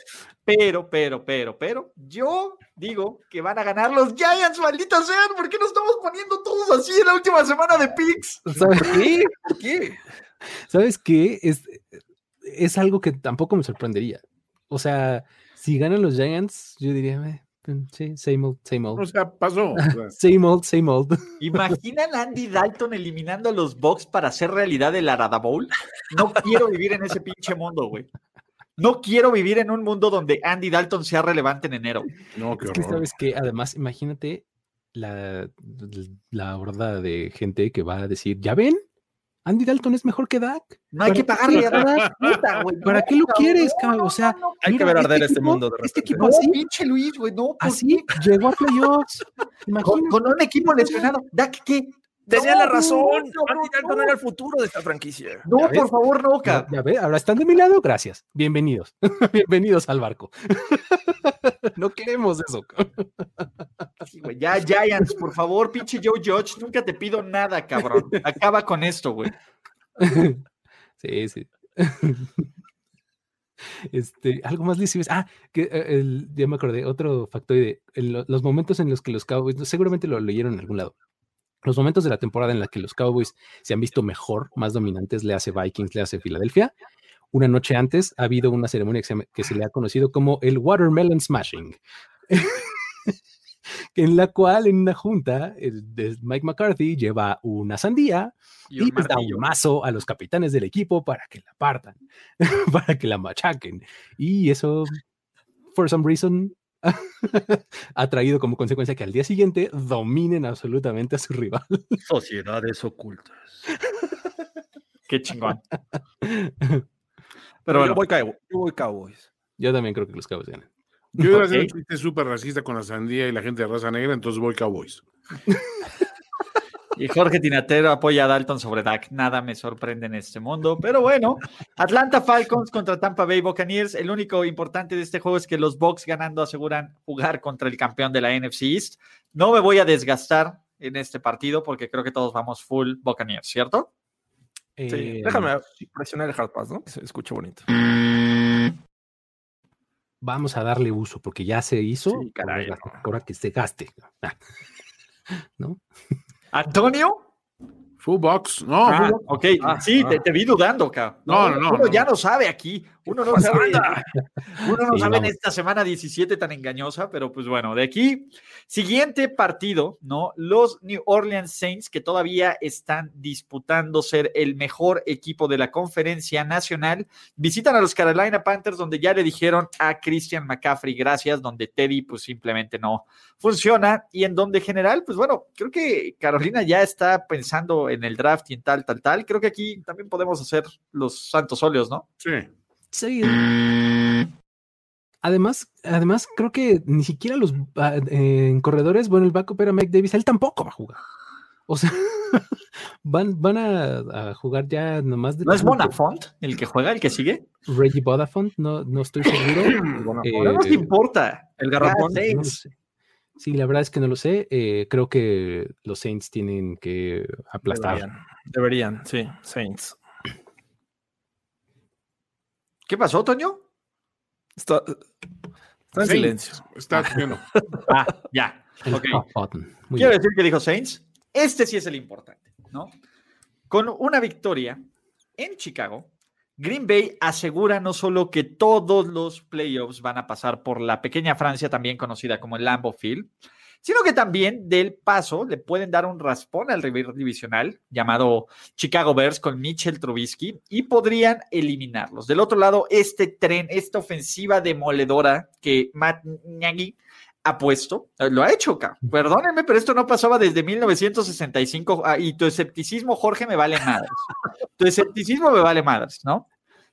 pero, pero, pero, pero, yo digo que van a ganar los Giants, maldita sean, ¿por qué nos estamos poniendo todos así en la última semana de picks? ¿Sabes ¿Qué? ¿Por qué? ¿Sabes qué? Es, es algo que tampoco me sorprendería. O sea, si ganan los Giants, yo diría, "Eh, sí, same old, same O old. sea, pasó. O sea, Same old, same old. ¿Imaginan a Andy Dalton eliminando a los Bucks para hacer realidad el Arada Bowl? No quiero vivir en ese pinche mundo, güey. No quiero vivir en un mundo donde Andy Dalton sea relevante en enero. no, qué Es que sabes que además, imagínate la, la horda de gente que va a decir, ¿ya ven? Andy Dalton es mejor que Dak. No hay ¿Para que qué pagarle a? Dak, puta, güey. ¿Para qué lo quieres, cabrón? O sea. Hay que ver arder este equipo- mundo de Este equipo así, pinche Luis, güey, no. ¿por así llegó a playoffs. Con, con un equipo lesionado. Dak, ¿qué? Tenía No, la razón. no, no, Andy Dalton no. era el futuro de esta franquicia. No, Ya ves. por favor, no, Ya, ca. ya ve, ahora están de mi lado, gracias. Bienvenidos. Bienvenidos al barco. no queremos eso. Sí, güey, Ya, Giants, por favor, pinche Joe Judge, nunca te pido nada, cabrón. Acaba con esto, güey. Sí, sí. Este, algo más listo. Ah, que eh, el- ya me acordé, otro factoide. en lo- los momentos en los que los Cowboys, seguramente lo leyeron en algún lado. Los momentos de la temporada en la que los Cowboys se han visto mejor, más dominantes, le hace Vikings, le hace Filadelfia. Una noche antes ha habido una ceremonia que se, llama- que se le ha conocido como el Watermelon Smashing. en la cual en una junta el Mike McCarthy lleva una sandía y, un da un mazo a los capitanes del equipo para que la partan, para que la machaquen. Y eso, for some reason, ha traído como consecuencia que al día siguiente dominen absolutamente a su rival. Sociedades ocultas. Qué chingón. Pero Pero bueno, yo, voy Cow- yo voy Cowboys. Yo también creo que los Cowboys ganan. Yo iba a hacer un chiste súper racista con la sandía y la gente de raza negra, entonces voy Cowboys. y Jorge Tinatero apoya a Dalton sobre Dak. Nada me sorprende en este mundo. Pero bueno, Atlanta Falcons contra Tampa Bay Buccaneers. El único importante de este juego es que los Bucks ganando aseguran jugar contra el campeón de la NFC East. No me voy a desgastar en este partido porque creo que todos vamos full Buccaneers, ¿cierto? Sí, Eh, déjame presionar el hard pass, ¿no? Se escuche bonito. Vamos a darle uso porque ya se hizo. Sí, caray, ahora, no. ahora que se gaste. Ah. ¿No? Antonio. Full box. No, Ah, ok, Ah, sí, ah. Te, te vi dudando, cabrón. No, no, no, Uno no. ya no sabe aquí. Uno no sabe. Uno no Sí, sabe en esta semana 17 tan engañosa, pero pues bueno, de aquí, siguiente partido, ¿no? Los New Orleans Saints, que todavía están disputando ser el mejor equipo de la conferencia nacional, visitan a los Carolina Panthers, donde ya le dijeron a Christian McCaffrey gracias, donde Teddy pues simplemente no funciona, y en donde general, pues bueno, creo que Carolina ya está pensando en el draft y en tal, tal, tal. Creo que aquí también podemos hacer los santos óleos, ¿no? Sí. Sí. Además, además, creo que ni siquiera los ah, eh, en corredores, bueno, el backup era Mike Davis, él tampoco va a jugar. O sea, van, van a, a jugar ya nomás de ¿No es Bonafont el que juega, el que sigue? Reggie Vodafont, no, no estoy seguro. No Eh, nos importa. El garrafón. No sé. Sí, la verdad es que no lo sé. Eh, creo que los Saints tienen que aplastar. Deberían, deberían, sí, Saints. ¿Qué pasó, Toño? Está, está en Saints. silencio. Está bueno. Ah, ya. El Ok. hot button. Muy Quiero decir que dijo Saints. Este sí es el importante, ¿no? Con una victoria en Chicago, Green Bay asegura no solo que todos los playoffs van a pasar por la pequeña Francia, también conocida como el Lambeau Field, sino que también del paso le pueden dar un raspón al rival divisional llamado Chicago Bears con Mitchell Trubisky y podrían eliminarlos. Del otro lado, este tren, esta ofensiva demoledora que Matt Nagy ha puesto, eh, lo ha hecho, cabrón. Perdónenme, pero esto no pasaba desde 1965 ah, y tu escepticismo, Jorge, me vale madres. Tu escepticismo me vale madres, ¿no?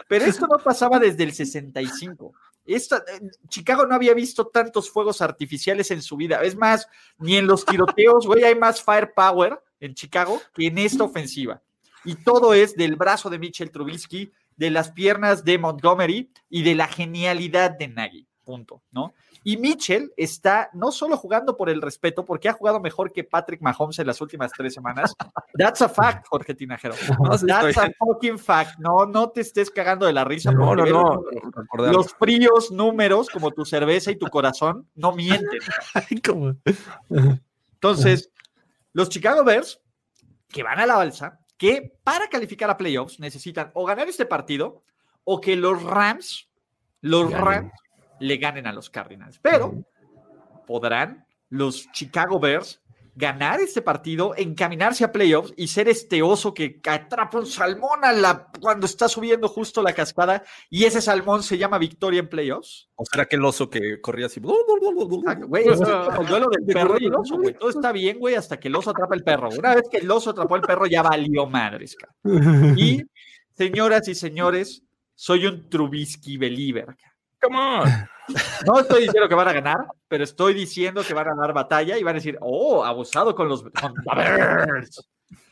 Pero esto no pasaba desde el 65. Esta, eh, Chicago no había visto tantos fuegos artificiales en su vida. Es más, ni en los tiroteos, güey, hay más firepower en Chicago que en esta ofensiva. Y todo es del brazo de Mitchell Trubisky, de las piernas de Montgomery y de la genialidad de Nagy. Punto, ¿no? Y Mitchell está no solo jugando por el respeto, porque ha jugado mejor que Patrick Mahomes en las últimas tres semanas. That's a fact, Jorge Tinajero. That's a fucking fact. No, no te estés cagando de la risa. No, no, no. Los fríos números, como tu cerveza y tu corazón, no mienten. Entonces, los Chicago Bears, que van a la balsa, que para calificar a playoffs necesitan o ganar este partido o que los Rams, los Rams le ganen a los Cardinals. Pero podrán los Chicago Bears ganar este partido, encaminarse a playoffs y ser este oso que atrapa un salmón a la, cuando está subiendo justo la cascada y ese salmón se llama victoria en playoffs. ¿O será que el oso que corría así? Güey, es el duelo del perro y el oso, güey. Todo está bien, güey, hasta que el oso atrapa el perro. Una vez que el oso atrapó el perro, ya valió madres. Y, señoras y señores, soy un Trubisky believer. Come on. No estoy diciendo que van a ganar, pero estoy diciendo que van a dar batalla y van a decir, oh, abusado con los con Bears.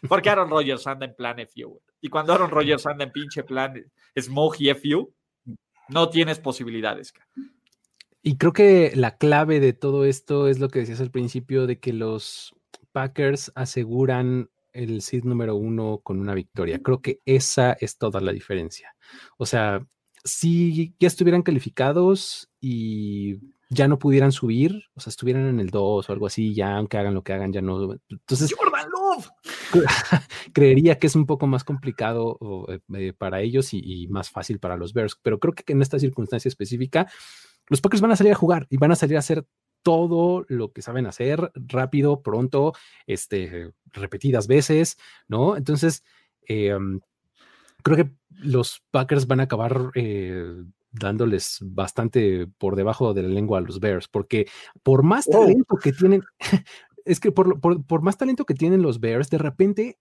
Porque Aaron Rodgers anda en plan FU. Y cuando Aaron Rodgers anda en pinche plan Smokey FU, no tienes posibilidades. Y creo que la clave de todo esto es lo que decías al principio, de que los Packers aseguran el seed número uno con una victoria. Creo que esa es toda la diferencia. O sea, si ya estuvieran calificados y ya no pudieran subir, o sea, estuvieran en el 2 o algo así, ya aunque hagan lo que hagan, ya no. Entonces, Jordan Love. creería que es un poco más complicado eh, eh, para ellos y, y, más fácil para los Bears, pero creo que en esta circunstancia específica, los Packers van a salir a jugar y van a salir a hacer todo lo que saben hacer rápido, pronto, este, repetidas veces, ¿no? Entonces, eh, creo que los Packers van a acabar eh, dándoles bastante por debajo de la lengua a los Bears, porque por más oh. talento que tienen, es que por, por, por, más talento que tienen los Bears, de repente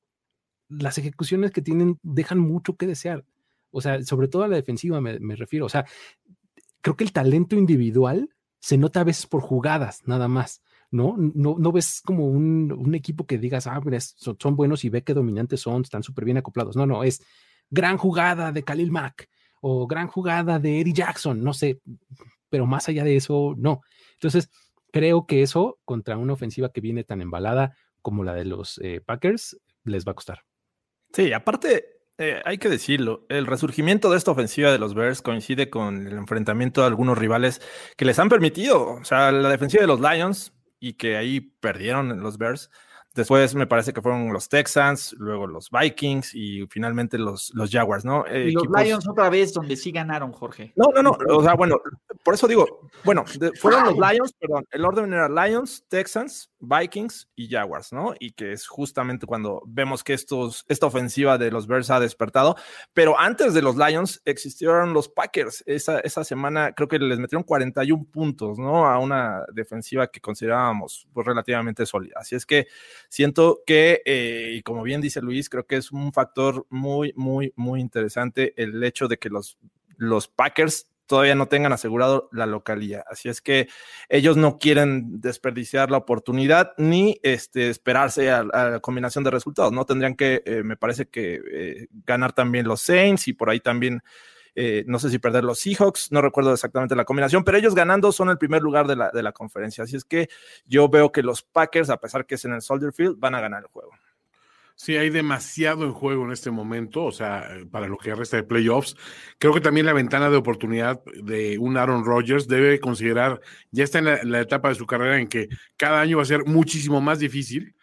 las ejecuciones que tienen dejan mucho que desear. O sea, sobre todo a la defensiva me, me refiero. O sea, creo que el talento individual se nota a veces por jugadas, nada más. ¿no? No, no ves como un, un, equipo que digas, ah, mira, son, son, buenos y ve qué dominantes son, están súper bien acoplados. No, no, es gran jugada de Khalil Mack o gran jugada de Eddie Jackson, no sé, pero más allá de eso, no. Entonces, creo que eso contra una ofensiva que viene tan embalada como la de los eh, Packers les va a costar. Sí, aparte, eh, hay que decirlo, el resurgimiento de esta ofensiva de los Bears coincide con el enfrentamiento de algunos rivales que les han permitido, o sea, la defensiva de los Lions y que ahí perdieron los Bears, Después me parece que fueron los Texans, luego los Vikings y finalmente los, los Jaguars, ¿no? Eh, y los equipos... Lions otra vez, donde sí ganaron, Jorge. No, no, no. O sea, bueno, por eso digo, bueno, de, fueron los Lions, perdón, el orden era Lions, Texans, Vikings y Jaguars, ¿no? Y que es justamente cuando vemos que estos, esta ofensiva de los Bears ha despertado. Pero antes de los Lions existieron los Packers. Esa, esa semana creo que les metieron 41 puntos, ¿no? A una defensiva que considerábamos pues, relativamente sólida. Así es que siento que, eh, y como bien dice Luis, creo que es un factor muy, muy, muy interesante el hecho de que los, Packers todavía no tengan asegurado la localía. Así es que ellos no quieren desperdiciar la oportunidad ni este, esperarse a, a la combinación de resultados, ¿no? Tendrían que, eh, me parece que eh, ganar también los Saints y por ahí también eh, no sé si perder los Seahawks, no recuerdo exactamente la combinación, pero ellos ganando son el primer lugar de la, de la conferencia. Así es que yo veo que los Packers, a pesar que es en el Soldier Field, van a ganar el juego. Sí, hay demasiado en juego en este momento, o sea, para lo que resta de playoffs. Creo que también la ventana de oportunidad de un Aaron Rodgers debe considerar, ya está en la, la etapa de su carrera en que cada año va a ser muchísimo más difícil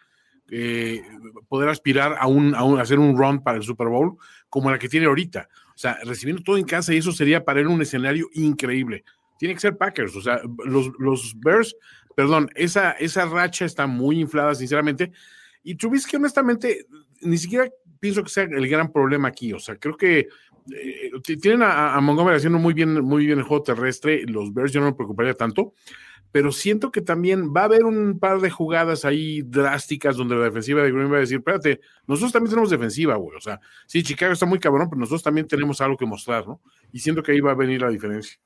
eh, poder aspirar a, un, a, un, a hacer un run para el Super Bowl como la que tiene ahorita. O sea, recibiendo todo en casa y eso sería para él un escenario increíble. Tiene que ser Packers, o sea, los, los Bears, perdón, esa, esa racha está muy inflada, sinceramente. Y Trubisky, honestamente, ni siquiera pienso que sea el gran problema aquí. O sea, creo que eh, tienen a, a, Montgomery haciendo muy bien, muy bien el juego terrestre. Los Bears yo no me preocuparía tanto pero siento que también va a haber un par de jugadas ahí drásticas donde la defensiva de Green va a decir, espérate, nosotros también tenemos defensiva, güey, o sea, sí, Chicago está muy cabrón, pero nosotros también tenemos algo que mostrar, ¿no? Y siento que ahí va a venir la diferencia.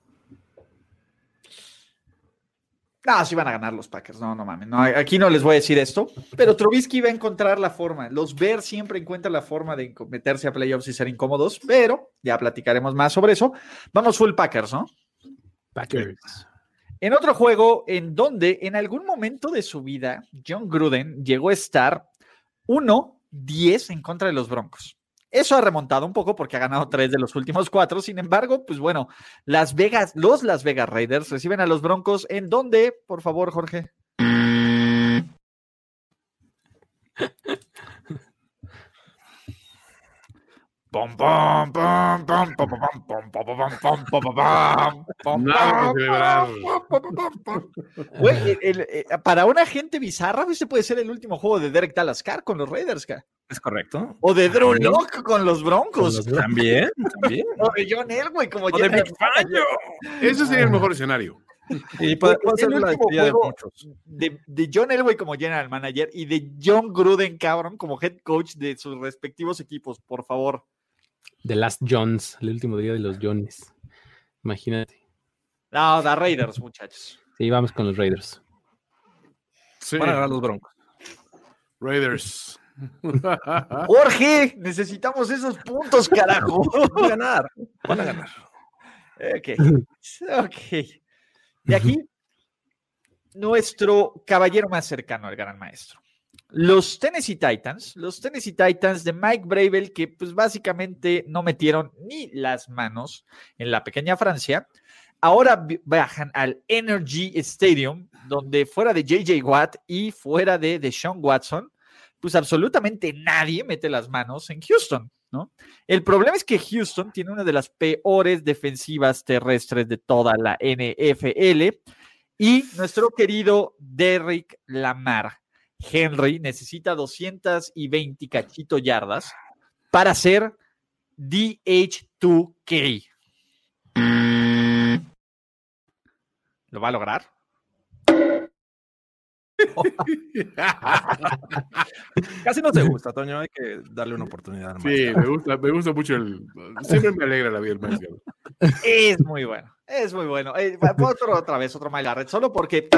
No, sí van a ganar los Packers. No, no mames. No, aquí no les voy a decir esto. Pero Trubisky va a encontrar la forma. Los Bears siempre encuentran la forma de meterse a playoffs y ser incómodos. Pero ya platicaremos más sobre eso. Vamos full Packers, ¿no? Packers. En otro juego en donde en algún momento de su vida John Gruden llegó a estar 1-10 en contra de los Broncos. Eso ha remontado un poco porque ha ganado tres de los últimos cuatro. Sin embargo, pues bueno, Las Vegas, los Las Vegas Raiders reciben a los Broncos en donde, por favor, Jorge. Pom, pom, pom, pom, pom, pom, pom, pom, pom, pom, pom, eh, para una gente bizarra, este puede ser el último juego de Derek Talascar con los Raiders, ca. Es correcto. o de Drew Sí. Lock con los Broncos. También, también. o de John Elway como O de general Big manager. Ese sería el mejor escenario. Y puede, puede ser la de muchos. de, de John Elway como general manager y de John Gruden, cabrón, como head coach de sus respectivos equipos, por favor. The Last Jones, el último día de los Jones. Imagínate. No, da Raiders, muchachos. Sí, vamos con los Raiders. Sí. Van a ganar los Broncos. Raiders. Jorge, necesitamos esos puntos, carajo. Van a ganar. Van a ganar. Ok. Ok. De aquí, nuestro caballero más cercano al gran maestro. Los Tennessee Titans, los Tennessee Titans de Mike Bravel, que pues básicamente no metieron ni las manos en la pequeña Francia, ahora viajan al Energy Stadium, donde fuera de JJ Watt y fuera de Deshaun Watson, pues absolutamente nadie mete las manos en Houston, ¿no? El problema es que Houston tiene una de las peores defensivas terrestres de toda la NFL y nuestro querido Derrick Lamar Henry necesita 220 cachito yardas para ser DH2K. ¿Lo va a lograr? Casi no te gusta, Toño. Hay que darle una oportunidad. Sí, me gusta, me gusta mucho el. Siempre me alegra la vida maestro. Es muy bueno, es muy bueno. Eh, otro, otra vez, otro Mile Garrett, solo porque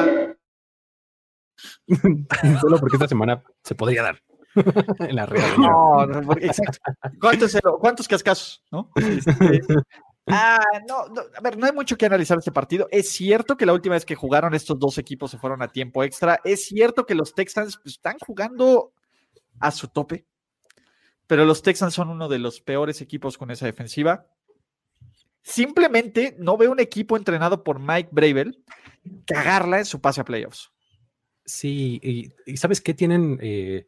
Solo porque esta semana se podría dar. en la red. No, no, exacto. ¿Cuántos, cuántos? ¿no? Este, ah, no, no, a ver, no hay mucho que analizar este partido. Es cierto que la última vez que jugaron estos dos equipos se fueron a tiempo extra. Es cierto que los Texans pues, están jugando a su tope, pero los Texans son uno de los peores equipos con esa defensiva. Simplemente no veo un equipo entrenado por Mike Bravel cagarla en su pase a playoffs. Sí, y, y ¿sabes qué? Tienen, eh,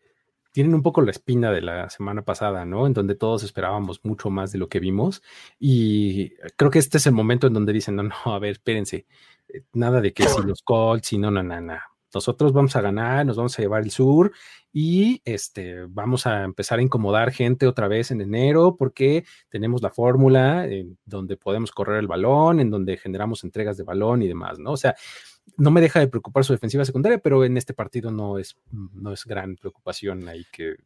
tienen un poco la espina de la semana pasada, ¿no? En donde todos esperábamos mucho más de lo que vimos. Y creo que este es el momento en donde dicen, no, no, a ver, espérense. eh, Nada de que si los Colts, si no, no, no, no. Nosotros vamos a ganar, nos vamos a llevar el sur y este, vamos a empezar a incomodar gente otra vez en enero porque tenemos la fórmula en donde podemos correr el balón, en donde generamos entregas de balón y demás, ¿no? O sea, no me deja de preocupar su defensiva secundaria, pero en este partido no es, no es gran preocupación ahí que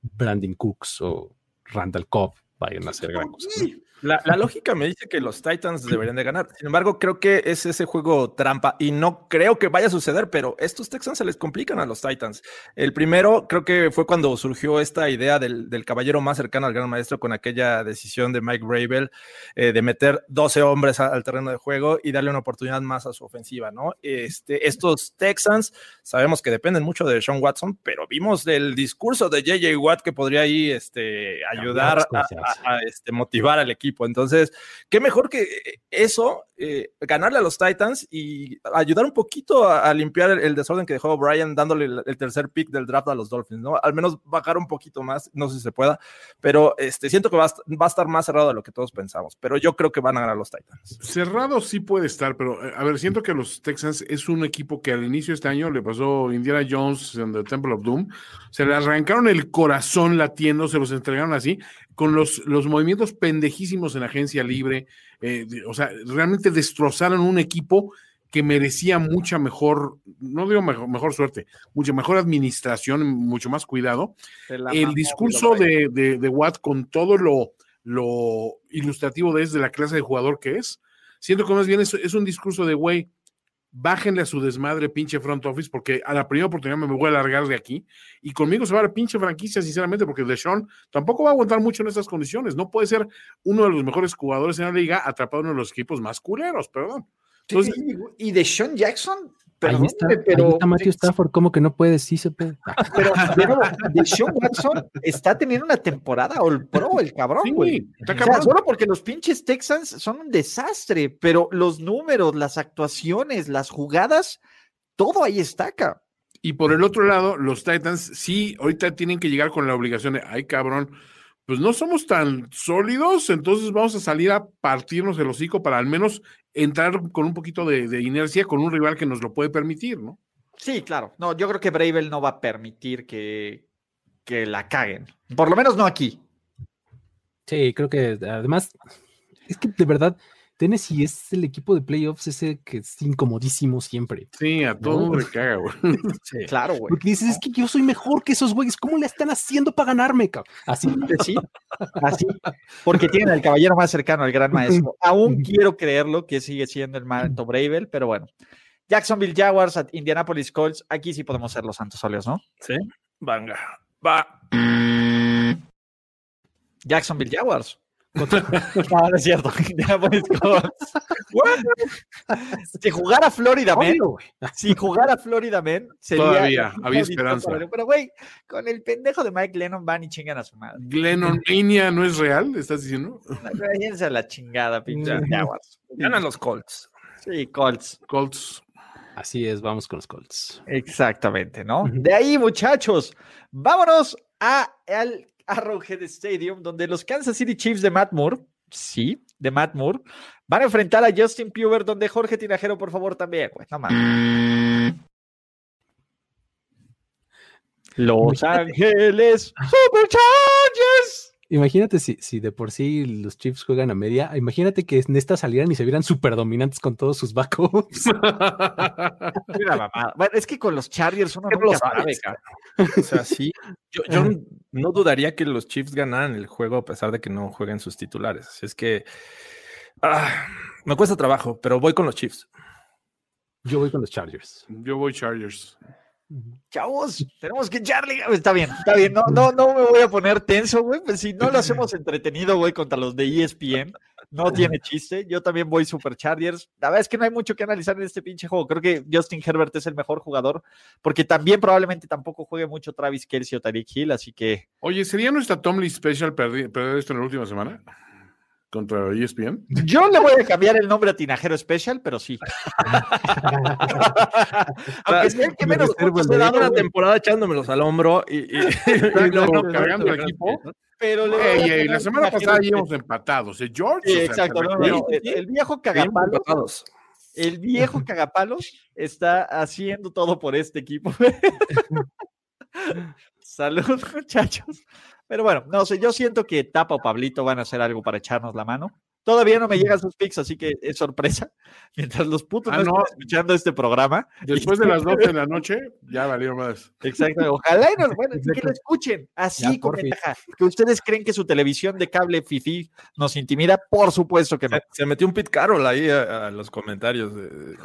Brandon Cooks o Randall Cobb vayan a hacer gran cosa. La, la lógica me dice que los Titans deberían de ganar. Sin embargo, creo que es ese juego trampa y no creo que vaya a suceder, pero estos Texans se les complican a los Titans. El primero creo que fue cuando surgió esta idea del, del caballero más cercano al gran maestro con aquella decisión de Mike Bravel eh, de meter 12 hombres a- al terreno de juego y darle una oportunidad más a su ofensiva, ¿no? Este, estos Texans sabemos que dependen mucho de Sean Watson, pero vimos del discurso de JJ Watt que podría ahí este, ayudar a- a, este, motivar al equipo. Entonces, qué mejor que eso, eh, ganarle a los Titans y ayudar un poquito a, a limpiar el, el desorden que dejó Brian dándole el, el tercer pick del draft a los Dolphins, ¿no? Al menos bajar un poquito más, no sé si se pueda, pero este, siento que va a, va a estar más cerrado de lo que todos pensamos, pero yo creo que van a ganar los Titans. Cerrado sí puede estar, pero eh, a ver, siento que los Texans es un equipo que al inicio de este año le pasó Indiana Jones en The Temple of Doom. Se le arrancaron el corazón latiendo, se los entregaron así, con los, los movimientos pendejísimos en agencia libre. eh, o sea, realmente destrozaron un equipo que merecía mucha mejor, no digo mejor, mejor suerte, mucha mejor administración, mucho más cuidado el discurso de, de, de Watt con todo lo, lo ilustrativo de, es de la clase de jugador que es, siento que más bien es, es un discurso de, güey, bájenle a su desmadre pinche front office, porque a la primera oportunidad me voy a largar de aquí, y conmigo se va a la pinche franquicia, sinceramente, porque Deshaun tampoco va a aguantar mucho en estas condiciones, no puede ser uno de los mejores jugadores en la liga atrapado en uno de los equipos más culeros, perdón. Entonces, y de Sean Jackson, ahí está, pero, ahí está Matthew Stafford, ¿cómo que no puede? Sí se puede. Pero, pero de Sean Watson está teniendo una temporada all pro, el cabrón, güey. o sea, solo porque los pinches Texans son un desastre, pero los números, las actuaciones, las jugadas, todo ahí está, cabrón. Y por el otro lado, los Titans sí, ahorita tienen que llegar con la obligación de, ay cabrón, pues no somos tan sólidos, entonces vamos a salir a partirnos el hocico para al menos entrar con un poquito de, inercia con un rival que nos lo puede permitir, ¿no? Sí, claro. No, yo creo que Bravel no va a permitir que, que la caguen. Por lo menos no aquí. Sí, creo que además, es que de verdad, Tennessee es el equipo de playoffs ese que es incomodísimo siempre. Sí, a todo ¿no? caga, güey. Claro, güey. Porque dices, es que yo soy mejor que esos güeyes. ¿Cómo le están haciendo para ganarme, cabrón? Así, sí, así. Porque tienen al caballero más cercano al gran maestro. Aún quiero creerlo que sigue siendo el Manto Bravel, pero bueno. Jacksonville Jaguars at Indianapolis Colts. Aquí sí podemos ser los santos óleos, ¿no? Sí. Venga. Va. Jacksonville Jaguars. no, no es cierto. si jugara Florida Man, si jugara Florida Man, sería. Todavía, había esperanza. Pero, güey, con el pendejo de Mike Lennon van y chingan a su madre. Glennon línea no es real, ¿estás diciendo? A la chingada, pinche Ganan los Colts. Sí, Colts. Colts. Así es, vamos con los Colts. Exactamente, ¿no? De ahí, muchachos, vámonos a, al Arrowhead Stadium, donde los Kansas City Chiefs de Matt Moore, sí, de Matt Moore, van a enfrentar a Justin Puber, donde Jorge Tinajero, por favor, también, güey, no mames. Los Ángeles Superchargers. Imagínate si, si de por sí los Chiefs juegan a media, imagínate que en esta salieran y se vieran súper dominantes con todos sus backups. bueno, es que con los Chargers uno no lo sabe, O sea, sí. Yo, yo, no dudaría que los Chiefs ganaran el juego a pesar de que no jueguen sus titulares. Así es que ah, me cuesta trabajo, pero voy con los Chiefs. Yo voy con los Chargers. Yo voy Chargers. Chavos, tenemos que Charlie. Está bien, está bien. No, no, no me voy a poner tenso, güey. Pues si no lo hacemos entretenido, güey, contra los de ESPN, no tiene chiste. Yo también voy Super Chargers. La verdad es que no hay mucho que analizar en este pinche juego. Creo que Justin Herbert es el mejor jugador, porque también probablemente tampoco juegue mucho Travis Kelsey o Tariq Hill, así que. Oye, ¿sería nuestra Tomlin Special perder esto en la última semana? Contra ESPN. Yo le voy a cambiar el nombre a Tinajero Special, pero sí. Aunque sea el que menos se dado una temporada echándomelos al hombro y, y, y luego cargando el equipo. Pero le ey, ey, la semana pasada íbamos empatados. ¿eh? George. Sí, exacto. No, no, el, el, viejo cagapalos. El viejo cagapalos está haciendo todo por este equipo. Salud, muchachos. Pero bueno, no sé, yo siento que Tapa o Pablito van a hacer algo para echarnos la mano. Todavía no me llegan sus pics, así que es sorpresa. Mientras los putos ah, no, están escuchando este programa. Después de las 12 de la noche, ya valió más. Exacto. Ojalá y nos, bueno, que lo escuchen así con ventaja. Que ustedes creen que su televisión de cable FIFI nos intimida, por supuesto que no. Se, se metió un Pit Carroll ahí a, a los comentarios. De...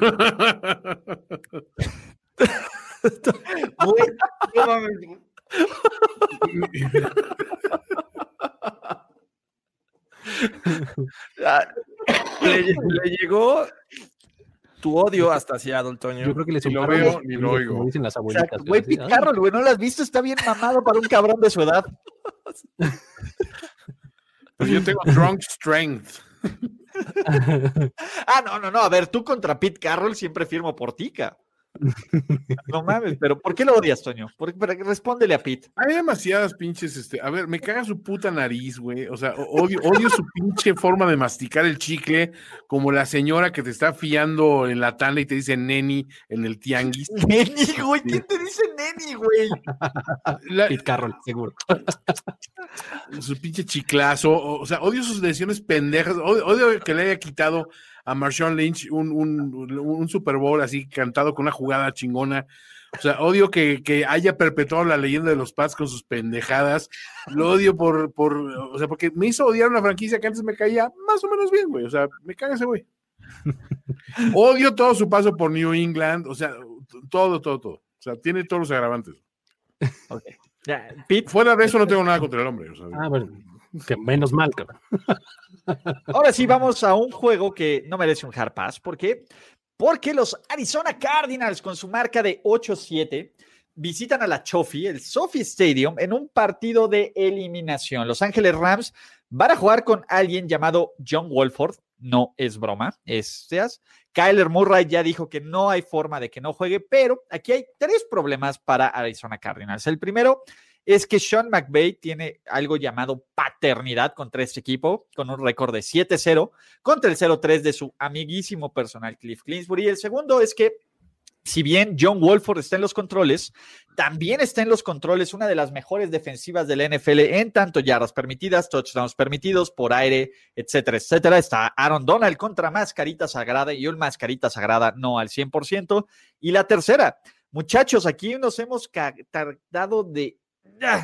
le, le, llegó tu odio hasta Seattle, Toño. Yo creo que le lo veo ni lo oigo. Dicen las abuelitas. Güey, Pete Carroll, güey, ¿no lo has visto? Está bien mamado para un cabrón de su edad. Pues yo tengo drunk strength. ah, no, no, no. A ver, tú contra Pete Carroll siempre firmo por ti, cabrón. No mames, pero ¿por qué lo odias, Toño? Porque, respóndele a Pete. Hay demasiadas pinches, este, a ver, me caga su puta nariz, güey. O sea, odio, odio su pinche forma de masticar el chicle, como la señora que te está fiando en la tanda y te dice neni en el tianguis. Neni, güey, ¿quién te dice neni, güey? La... Pete Carroll, seguro. Su pinche chiclazo, o, sea, odio sus decisiones pendejas, odio, odio que le haya quitado a Marshawn Lynch un, un, un, Super Bowl así cantado con una jugada chingona. O sea, odio que, que, haya perpetuado la leyenda de los Pats con sus pendejadas. Lo odio por, por, o sea, porque me hizo odiar una franquicia que antes me caía más o menos bien, güey. O sea, me caga ese güey. Odio todo su paso por New England, o sea, todo, todo, todo. O sea, tiene todos los agravantes. Pete, Fuera de eso no tengo nada contra el hombre. o sea, Ah, bueno, que menos mal, cabrón. Ahora sí, vamos a un juego que no merece un hard pass. ¿Por qué? Porque los Arizona Cardinals, con su marca de 8-7, visitan a la Chofi, el Sophie Stadium, en un partido de eliminación. Los Ángeles Rams van a jugar con alguien llamado John Wolford. No es broma, es. Kyler Murray ya dijo que no hay forma de que no juegue, pero aquí hay tres problemas para Arizona Cardinals. El primero es que Sean McVay tiene algo llamado paternidad contra este equipo, con un récord de 7-0 contra el 0-3 de su amiguísimo personal Cliff Clinsbury. Y el segundo es que, si bien John Wolford está en los controles, también está en los controles una de las mejores defensivas de la NFL en tanto yardas permitidas, touchdowns permitidos por aire, etcétera, etcétera. Está Aaron Donald contra Mascarita Sagrada y un Mascarita Sagrada no al 100%. Y la tercera, muchachos, aquí nos hemos tardado de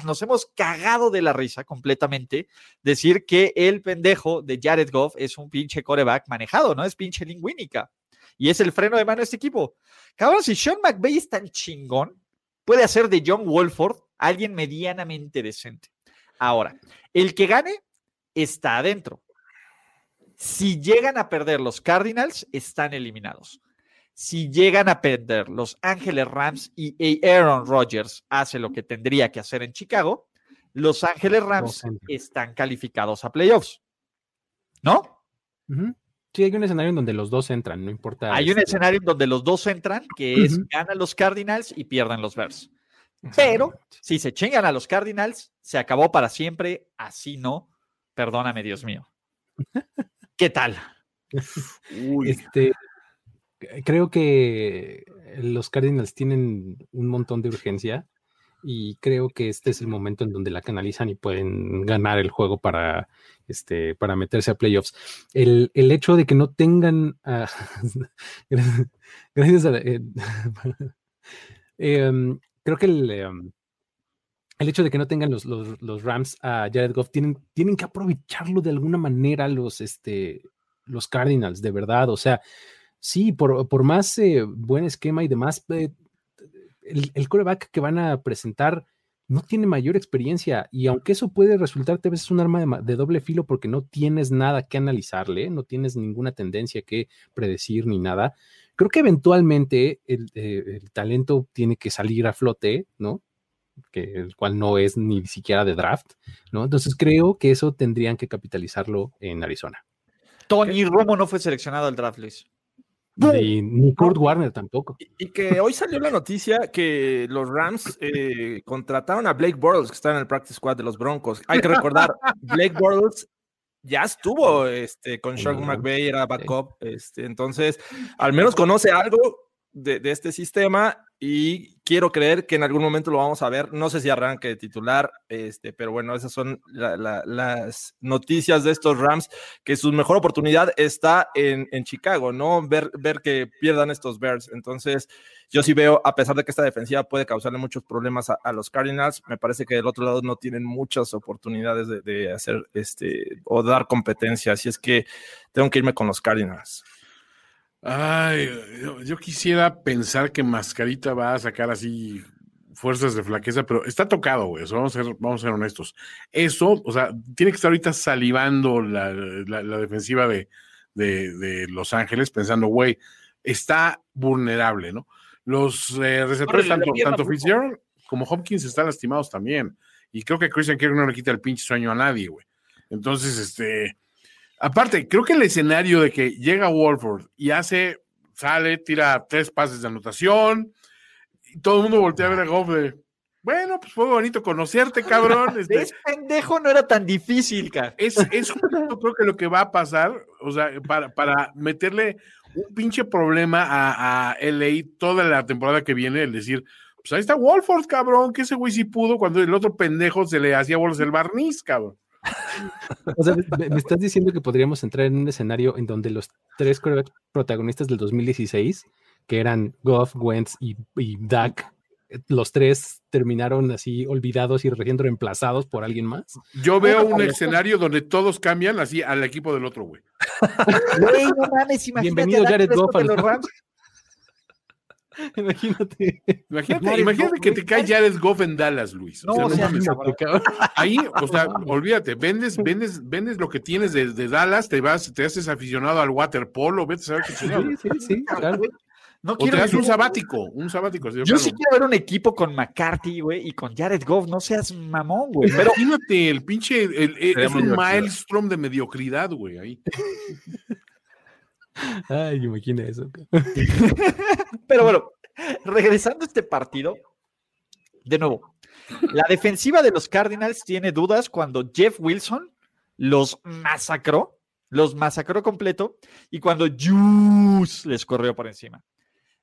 nos hemos cagado de la risa completamente decir que el pendejo de Jared Goff es un pinche coreback manejado, ¿no? Es pinche lingüínica. Y es el freno de mano de este equipo. Cabrón, si Sean McVay es tan chingón, puede hacer de John Wolford alguien medianamente decente. Ahora, el que gane está adentro. Si llegan a perder los Cardinals, están eliminados. Si llegan a perder los Ángeles Rams y Aaron Rodgers hace lo que tendría que hacer en Chicago, los Ángeles Rams están calificados a playoffs. ¿No? Sí, hay un escenario en donde los dos entran, no importa. Hay un este, escenario en donde los dos entran, que es ganan los Cardinals y pierden los Bears. Pero si se chingan a los Cardinals, se acabó para siempre. Así no. Perdóname, Dios mío. ¿Qué tal? uy, Este, creo que los Cardinals tienen un montón de urgencia y creo que este es el momento en donde la canalizan y pueden ganar el juego para, este, para meterse a playoffs. El, el hecho de que no tengan, gracias- a, eh, em, creo que el, em, el hecho de que no tengan los, los, los Rams a Jared Goff, tienen, tienen que aprovecharlo de alguna manera los, este, los Cardinals, de verdad. O sea, sí, por, por más eh, buen esquema y demás, eh, el, el coreback que van a presentar no tiene mayor experiencia y aunque eso puede resultarte a veces un arma de, de doble filo porque no tienes nada que analizarle, no tienes ninguna tendencia que predecir ni nada, creo que eventualmente el, eh, el talento tiene que salir a flote, ¿no? Que el cual no es ni siquiera de draft, ¿no? Entonces creo que eso tendrían que capitalizarlo en Arizona. Tony Romo no fue seleccionado al draft, Luis. Ni Kurt Warner tampoco. Y, y que hoy salió la noticia que los Rams eh, contrataron a Blake Bortles, que está en el practice squad de los Broncos. Hay que recordar, Blake Bortles ya estuvo este, con Sean. McVay, era backup. Este, entonces, al menos conoce algo de, de este sistema y quiero creer que en algún momento lo vamos a ver. No sé si arranque de titular, este, pero bueno, esas son la- la- las noticias de estos Rams, que su mejor oportunidad está en, Chicago, ¿no? Ver, ver que pierdan estos Bears. Entonces, yo sí veo, a pesar de que esta defensiva puede causarle muchos problemas a, a los Cardinals, me parece que del otro lado no tienen muchas oportunidades de, de hacer este o dar competencia. Así es que tengo que irme con los Cardinals. Ay, yo, yo quisiera pensar que Mascarita va a sacar así fuerzas de flaqueza, pero está tocado, güey. o sea, vamos, a ser, vamos a ser honestos. Eso, o sea, tiene que estar ahorita salivando la, la- la defensiva de, de- de Los Ángeles, pensando, güey, está vulnerable, ¿no? Los eh, receptores, tanto, tanto brujo. Fitzgerald como Hopkins están lastimados también. Y creo que Christian Kirk no le quita el pinche sueño a nadie, güey. Entonces, este. Aparte, creo que el escenario de que llega Wolford y hace, sale, tira tres pases de anotación, y todo el mundo voltea a ver a Goff de, bueno, pues fue bonito conocerte, cabrón. este, ¿Ves, pendejo? No era tan difícil, cara. es, es creo que lo que va a pasar, o sea, para, para meterle un pinche problema a, a LA toda la temporada que viene, el decir, pues ahí está Wolford, cabrón, que ese güey sí pudo cuando el otro pendejo se le hacía bolas el barniz, cabrón. O sea, me, me estás diciendo que podríamos entrar en un escenario en donde los tres quarterbacks protagonistas del 2016, que eran Goff, Wentz y, y Dak, eh, los tres terminaron así olvidados y recién reemplazados por alguien más. Yo veo un escenario donde todos cambian así al equipo del otro, güey. Güey, no mames, imagínate Bienvenido, a Jared Goff, los Rams. Imagínate. Imagínate, imagínate que te cae Jared Goff en Dallas, Luis. No, O sea, o sea. Ahí, o sea, olvídate, vendes, vendes, vendes lo que tienes de, de Dallas, te vas, te haces aficionado al waterpolo, vete a saber qué chingado. Sí, sí, sí, claro. No O quiero te das un sabático, un sabático. Yo sí plano. quiero ver un equipo con McCarthy, güey, y con Jared Goff. No seas mamón, güey. Pero Imagínate, el pinche, el- el- es un maelstrom de mediocridad, güey, ahí. Ay, imagina eso. Pero bueno, regresando a este partido, de nuevo, la defensiva de los Cardinals tiene dudas cuando Jeff Wilson los masacró, los masacró completo, y cuando Juice les corrió por encima.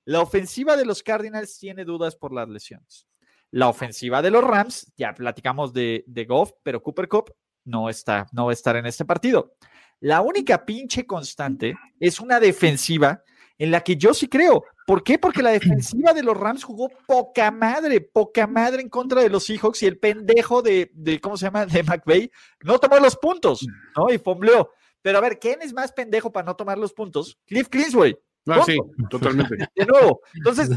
La ofensiva de los Cardinals tiene dudas por las lesiones. La ofensiva de los Rams, ya platicamos de, de Goff, pero Cooper Cup no está, no va a estar en este partido. La única pinche constante es una defensiva en la que yo sí creo. ¿Por qué? Porque la defensiva de los Rams jugó poca madre, poca madre en contra de los Seahawks y el pendejo de, de ¿cómo se llama? De McVay no tomó los puntos, ¿no? Y fombleó. Pero a ver, ¿quién es más pendejo para no tomar los puntos? Cliff Clinsbury, No, sí, totalmente. de nuevo. Entonces,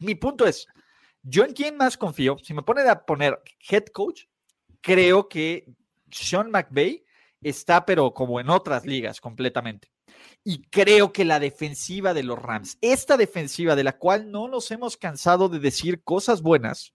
mi punto es, yo en quién más confío, si me ponen a poner head coach, creo que Sean McVay está pero como en otras ligas completamente. Y creo que la defensiva de los Rams, esta defensiva de la cual no nos hemos cansado de decir cosas buenas,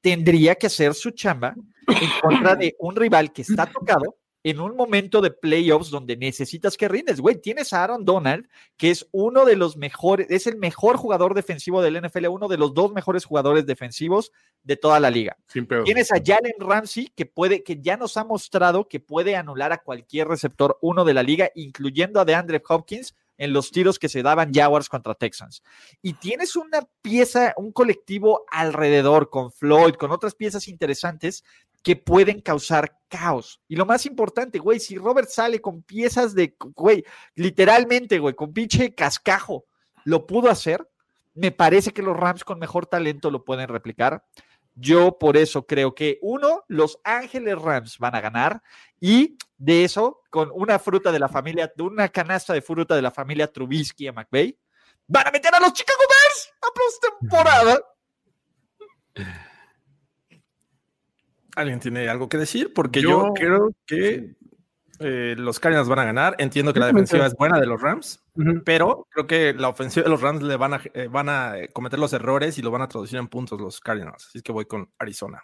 tendría que hacer su chamba en contra de un rival que está tocado en un momento de playoffs donde necesitas que rindes. Güey, tienes a Aaron Donald, que es uno de los mejores, es el mejor jugador defensivo del NFL, uno de los dos mejores jugadores defensivos de toda la liga. Tienes a Jalen Ramsey, que puede, que ya nos ha mostrado que puede anular a cualquier receptor uno de la liga, incluyendo a DeAndre Hopkins en los tiros que se daban Jaguars contra Texans. Y tienes una pieza, un colectivo alrededor con Floyd, con otras piezas interesantes que pueden causar caos. Y lo más importante, güey, si Robert sale con piezas de, güey, literalmente, güey, con pinche cascajo, lo pudo hacer, me parece que los Rams con mejor talento lo pueden replicar. Yo por eso creo que uno, los Ángeles Rams van a ganar y de eso, con una fruta de la familia, una canasta de fruta de la familia Trubisky a McVay, van a meter a los Chicago Bears a postemporada. ¿Alguien tiene algo que decir? Porque yo, Yo- creo que eh, los Cardinals van a ganar. Entiendo que la defensiva es buena de los Rams, pero creo que la ofensiva de los Rams le van a, eh, van a cometer los errores y lo van a traducir en puntos los Cardinals. Así es que voy con Arizona.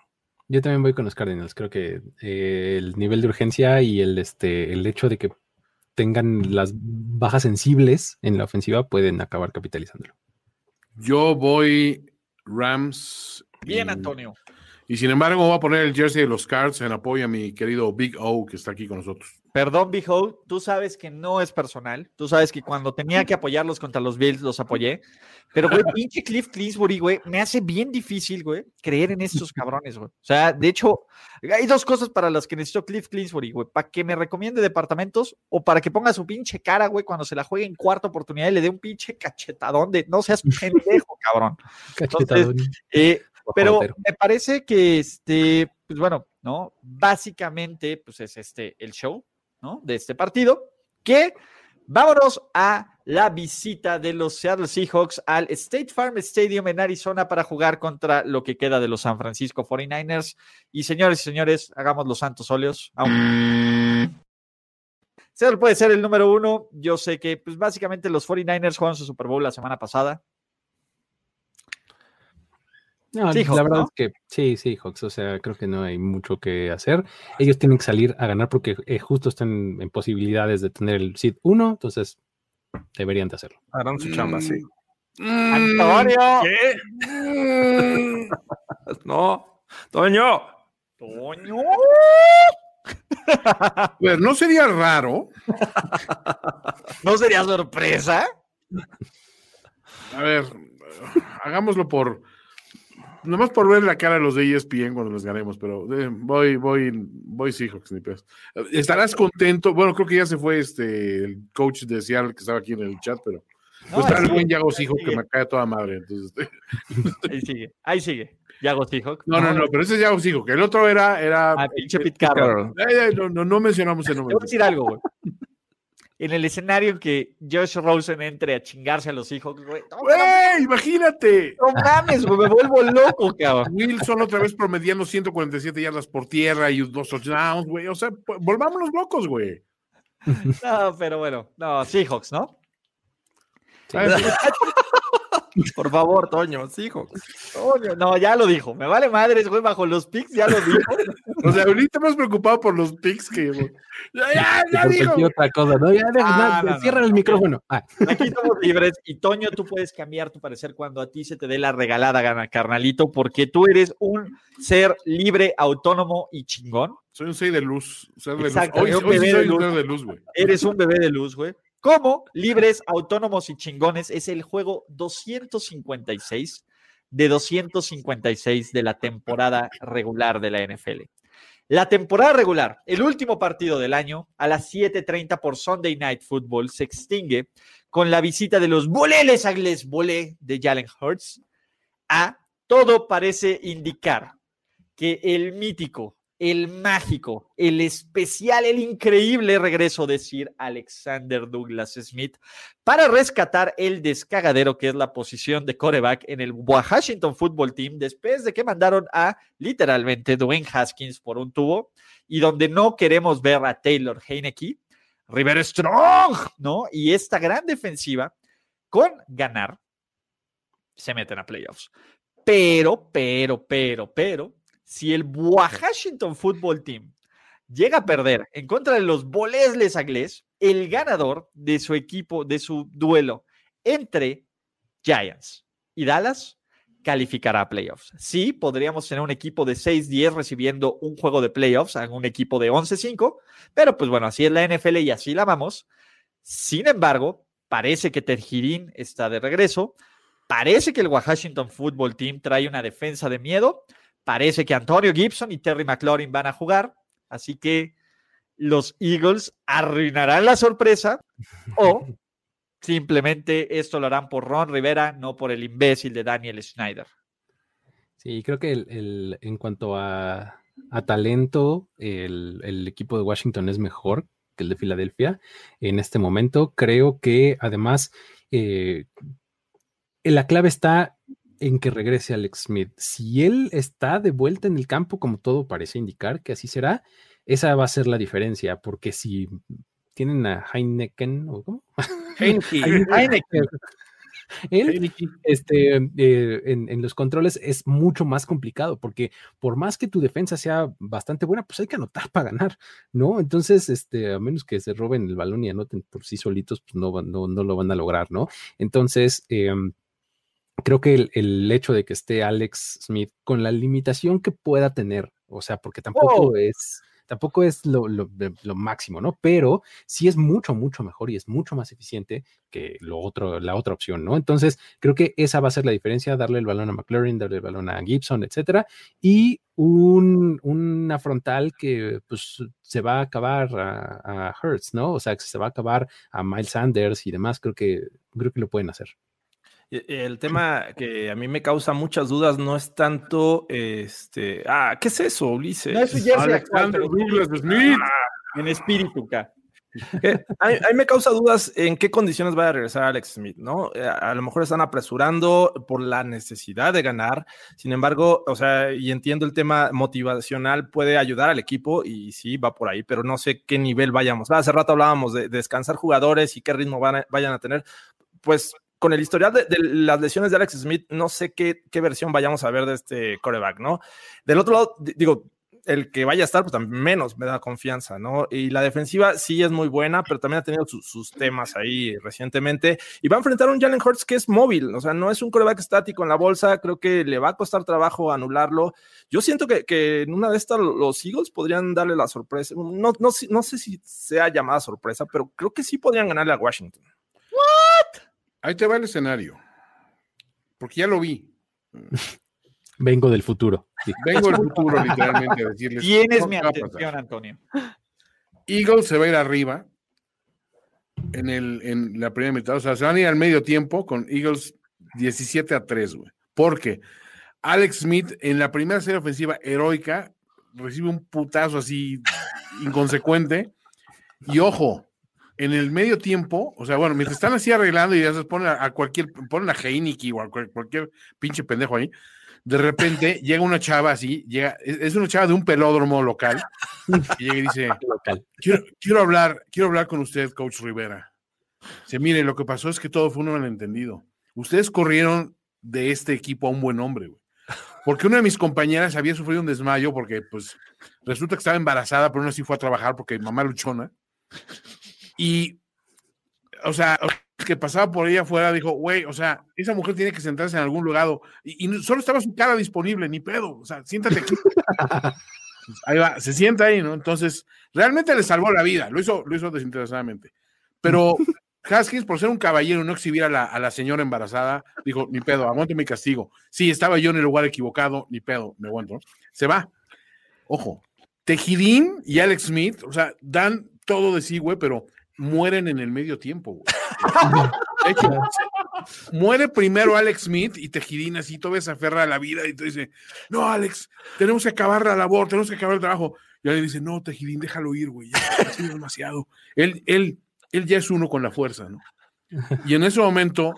Yo también voy con los Cardinals. Creo que eh, el nivel de urgencia y el, este, el hecho de que tengan las bajas sensibles en la ofensiva pueden acabar capitalizándolo. Yo voy Rams. Bien, y- Antonio. Y sin embargo, voy a poner el jersey de los Cards en apoyo a mi querido Big O, que está aquí con nosotros. Perdón, Behold, tú sabes que no es personal. Tú sabes que cuando tenía que apoyarlos contra los Bills, los apoyé. Pero, güey, pinche Cliff Clinsbury, güey, me hace bien difícil, güey, creer en estos cabrones, güey. O sea, de hecho, hay dos cosas para las que necesito Cliff Clinsbury, güey. Para que me recomiende departamentos o para que ponga su pinche cara, güey, cuando se la juegue en cuarta oportunidad y le dé un pinche cachetadón de no seas pendejo, cabrón. Cachetadón. Eh, pero me parece que este, pues bueno, ¿no? Básicamente, pues es este el show, ¿no? De este partido. Que vámonos a la visita de los Seattle Seahawks al State Farm Stadium en Arizona para jugar contra lo que queda de los San Francisco 49ers. Y señores y señores, hagamos los santos óleos. Seattle puede ser el número uno. Yo sé que, pues básicamente los 49ers jugaron su Super Bowl la semana pasada. No, Seahawks, la verdad ¿no? es que sí, sí, Hawks. O sea, creo que no hay mucho que hacer. Ellos tienen que salir a ganar porque eh, justo están en posibilidades de tener el seed 1, entonces deberían de hacerlo. Harán su chamba, sí. Mm, Antonio. mm, No, Toño. Toño. A ver, ¿no sería raro? ¿No sería sorpresa? A ver, hagámoslo por. Nomás por ver la cara de los de ESPN cuando les ganemos, pero eh, voy, voy, voy Seahawks, ni pedos. ¿Estarás contento? Bueno, creo que ya se fue este el coach de Seattle que estaba aquí en el chat, pero pues está el buen Yago ahí Seahawks que me cae toda madre. Entonces, Ahí sigue, ahí sigue. Yago Seahawk. no, no, no, pero ese es Yago Seahawks. El otro era, era Ah, pinche Pete Carroll. No, no, no mencionamos el Te nombre. voy a decir algo, güey. En el escenario en que Josh Rosen entre a chingarse a los hijos, güey. No, ¡Güey! ¡Imagínate! no mames, güey, me vuelvo loco, cabrón. Wilson otra vez promediando 147 yardas por tierra y dos touchdowns, güey. O sea, volvámonos locos, güey. No, pero bueno, no, Seahawks, ¿no? Ay, Por favor, Toño, hijo. Coño, no, ya lo dijo. Me vale madres, güey, bajo los picks, ya lo dijo. O sea, ahorita más preocupado por los picks que. Ya, ya, cualquier otra cosa, ¿no? Ya, deja- Ah, no, no, cierra no. el micrófono. Ah, Aquí estamos libres. Y Toño, tú puedes cambiar tu parecer cuando a ti se te dé la regalada gana, carnalito, porque tú eres un ser libre, autónomo y chingón. Soy un 6 de luz. ser de luz. Hoy, sí soy de un luz. ser de luz, güey. Eres un bebé de luz, güey. ¿Cómo? Libres, autónomos y chingones es el juego 256 de 256 de la temporada regular de la NFL. La temporada regular, el último partido del año, a las 7:30 por Sunday Night Football, se extingue con la visita de los boleles agles bolé de Jalen Hurts. A todo parece indicar que el mítico, el mágico, el especial, el increíble regreso de Sir Alexander Douglas Smith para rescatar el descagadero que es la posición de coreback en el Washington Football Team después de que mandaron a literalmente Dwayne Haskins por un tubo y donde no queremos ver a Taylor Heineke, River Strong, ¿no? Y esta gran defensiva con ganar se meten a playoffs. Pero, pero, pero, pero, si el Washington Football Team llega a perder en contra de los Bolesles Agles, el ganador de su equipo, de su duelo entre Giants y Dallas, calificará a playoffs. Sí, podríamos tener un equipo de 6-10 recibiendo un juego de playoffs a un equipo de 11-5, pero pues bueno, así es la NFL y así la vamos. Sin embargo, parece que Tergirín está de regreso. Parece que el Washington Football Team trae una defensa de miedo. Parece que Antonio Gibson y Terry McLaurin van a jugar. Así que los Eagles arruinarán la sorpresa o simplemente esto lo harán por Ron Rivera, no por el imbécil de Daniel Schneider. Sí, creo que el, el- en cuanto a, a talento, el, el equipo de Washington es mejor que el de Filadelfia en este momento. Creo que además eh, la clave está en que regrese Alex Smith. Si él está de vuelta en el campo, como todo parece indicar que así será, esa va a ser la diferencia, porque si tienen a Heineken, ¿o cómo? Heineken. Él, este, eh, en, en los controles es mucho más complicado porque por más que tu defensa sea bastante buena, pues hay que anotar para ganar, ¿no? Entonces, este, a menos que se roben el balón y anoten por sí solitos, pues no, van- no, no lo van a lograr, ¿no? Entonces, em, creo que el, el hecho de que esté Alex Smith con la limitación que pueda tener, o sea, porque tampoco Wow. es, tampoco es lo, lo- lo máximo, ¿no? Pero sí es mucho, mucho mejor y es mucho más eficiente que lo otro, la otra opción, ¿no? Entonces, creo que esa va a ser la diferencia, darle el balón a McLaren, darle el balón a Gibson, etcétera, y un, una frontal que pues se va a acabar a, a Hertz, ¿no? O sea, que se va a acabar a Miles Sanders y demás, creo que, creo que lo pueden hacer. Y- El tema que a mí me causa muchas dudas no es tanto este. Ah, ¿qué es eso, Ulises? No es su jersey actual, Alexander Douglas Smith. en espíritu. Eh, a, mí, a mí me causa dudas en qué condiciones va a regresar Alex Smith, ¿no? Eh, A, lo mejor están apresurando por la necesidad de ganar. Sin embargo, o sea, y entiendo el tema motivacional, puede ayudar al equipo y sí, va por ahí, pero no sé qué nivel vayamos. Hace rato hablábamos de, de descansar jugadores y qué ritmo van a- vayan a tener. Pues con el historial de, las lesiones de Alex Smith, no sé qué, qué versión vayamos a ver de este coreback, ¿no? Del otro lado, di- digo, el que vaya a estar, pues también menos me da confianza, ¿no? Y la defensiva sí es muy buena, pero también ha tenido su- sus temas ahí recientemente. Y va a enfrentar a un Jalen Hurts que es móvil, o sea, no es un coreback estático en la bolsa, creo que le va a costar trabajo anularlo. Yo siento que, en una de estas los Eagles podrían darle la sorpresa. No, no, no sé si sea llamada sorpresa, pero creo que sí podrían ganarle a Washington. Ahí te va el escenario. Porque ya lo vi. Vengo del futuro. sí. Vengo del futuro, literalmente, a decirles. Tienes mi atención, Antonio. Eagles se va a ir arriba en, el, en la primera mitad. O sea, se van a ir al medio tiempo con Eagles 17 a 3, güey. Porque Alex Smith en la primera serie ofensiva heroica recibe un putazo así inconsecuente. Y ojo, en el medio tiempo, o sea, bueno, mientras están así arreglando y ya se ponen a, a cualquier, ponen a Heineken o a cual- cualquier pinche pendejo ahí, de repente llega una chava así, llega, es, es una chava de un pelódromo local, y llega y dice, quiero hablar, quiero hablar con usted, coach Rivera. Dice, mire, lo que pasó es que todo fue un malentendido. Ustedes corrieron de este equipo a un buen hombre, güey. Porque una de mis compañeras había sufrido un desmayo porque, pues, resulta que estaba embarazada, pero aún así fue a trabajar porque mamá luchona. Y, o sea, que pasaba por ella afuera, dijo, güey, o sea, esa mujer tiene que sentarse en algún lugar. Y, solo estaba su cara disponible, ni pedo. O sea, siéntate aquí. Ahí va, se sienta ahí, ¿no? Entonces, realmente le salvó la vida, lo hizo, lo hizo desinteresadamente. Pero Haskins, por ser un caballero y no exhibir a la, a la señora embarazada, dijo, ni pedo, aguanto mi castigo. Sí, estaba yo en el lugar equivocado, ni pedo, me aguanto. ¿no? Se va. Ojo, Tejidín y Alex Smith, o sea, dan todo de sí, güey, pero mueren en el medio tiempo, güey. De hecho, se- muere primero Alex Smith y Tejidín así todavía se aferra a la vida y te dice, no, Alex, tenemos que acabar la labor, tenemos que acabar el trabajo. Y él dice, no, Tejidín, déjalo ir, güey, ya ha sido demasiado. Él, él, él ya es uno con la fuerza, ¿no? Y en ese momento,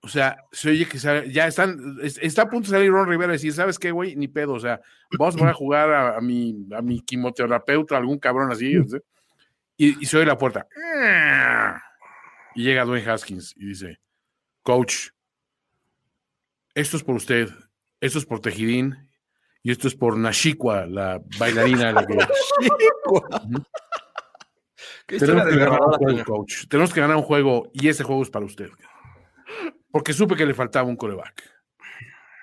o sea, se oye que sale- ya están, es- está a punto de salir Ron Rivera y decir, ¿sabes qué, güey? Ni pedo, o sea, vamos a jugar a, a mi, a mi quimioterapeuta, algún cabrón así, ¿sí? Y, y se oye la puerta. Y llega Dwayne Haskins y dice, coach, esto es por usted, esto es por Tejidín y esto es por Nashikwa, la bailarina. la que- Tenemos que ganar un juego, coach. Tenemos que ganar un juego y ese juego es para usted. Porque supe que le faltaba un coreback.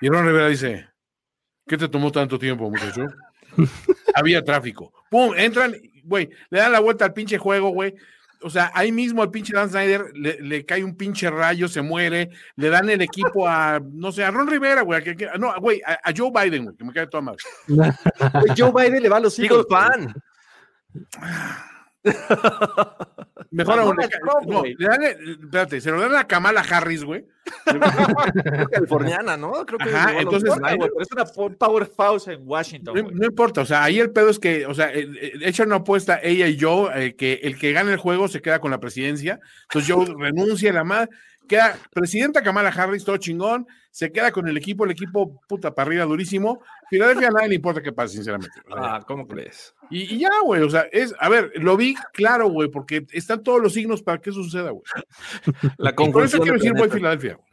Y Ron Rivera dice, ¿qué te tomó tanto tiempo, muchacho? Había tráfico. ¡Pum! Entran, güey, le dan la vuelta al pinche juego, güey. O sea, ahí mismo al pinche Dan Snyder le, le cae un pinche rayo, se muere, le dan el equipo a, no sé, a Ron Rivera, güey, a que- que- no, güey, a, a Joe Biden, güey, que me cae toda madre. Joe Biden le va a los Eagle Eagles. fan. Mejor aún, no, le dan, espérate, se lo dan a Kamala Harris, güey. Californiana, ¿no? Creo que Ajá, entonces. Güey, pero es una po- powerhouse en Washington. No, güey. no importa, o sea, ahí el pedo es que, o sea, eh, eh, echan una apuesta ella y yo, eh, que el que gane el juego se queda con la presidencia. Entonces yo renuncia a la madre, queda presidenta Kamala Harris, todo chingón, se queda con el equipo, el equipo puta para arriba durísimo. Filadelfia a nadie le importa qué pase, sinceramente. O sea, Ah, ¿cómo crees? y, y ya, güey, o sea, es, a ver, lo vi claro, güey, porque están todos los signos para que eso suceda, güey. La Y por eso conjunción quiero de decir, voy planetas. Filadelfia. güey.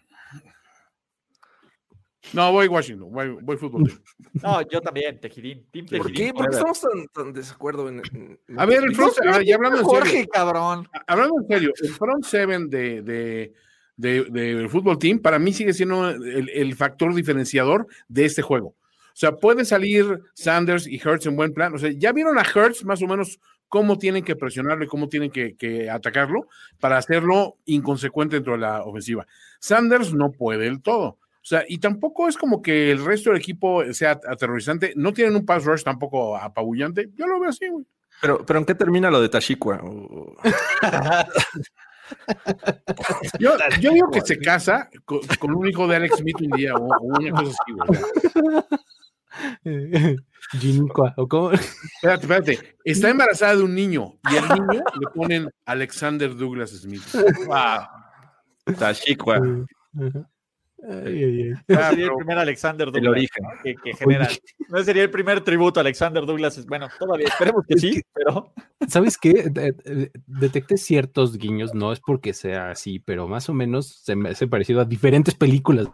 No, voy Washington, voy, voy fútbol. team. No, yo también, Tejidín. Team ¿Por qué? ¿Por qué estamos tan, tan desacuerdo en, en- en- A ver, el front, a ver, ya hablando en serio. Jorge, cabrón. hablando en serio, el front seven de, de, de- del fútbol team para mí sigue siendo el, el factor diferenciador de este juego. O sea, puede salir Sanders y Hertz en buen plan. O sea, ya vieron a Hertz más o menos cómo tienen que presionarlo y cómo tienen que, que atacarlo para hacerlo inconsecuente dentro de la ofensiva. Sanders no puede del todo. O sea, y tampoco es como que el resto del equipo sea aterrorizante. No tienen un pass rush tampoco apabullante. Yo lo veo así, güey. Pero, pero ¿en qué termina lo de Tashikwa? Yo, yo digo que se casa con, con un hijo de Alex Smith un día o, o una cosa así, güey. O sea, Ginicua, ¿o cómo? Espérate, espérate. Está embarazada de un niño y al niño le ponen Alexander Douglas Smith. Tashikwa, Ajá. Ay, ay, ay. No Ah, sería el primer Alexander el Douglas origen. ¿no? que, que genera. No sería el primer tributo a Alexander Douglas. Bueno, todavía esperemos que Es sí, que- pero ¿Sabes qué? De- de- detecté ciertos guiños, no es porque sea así, pero más o menos se me hace parecido a diferentes películas.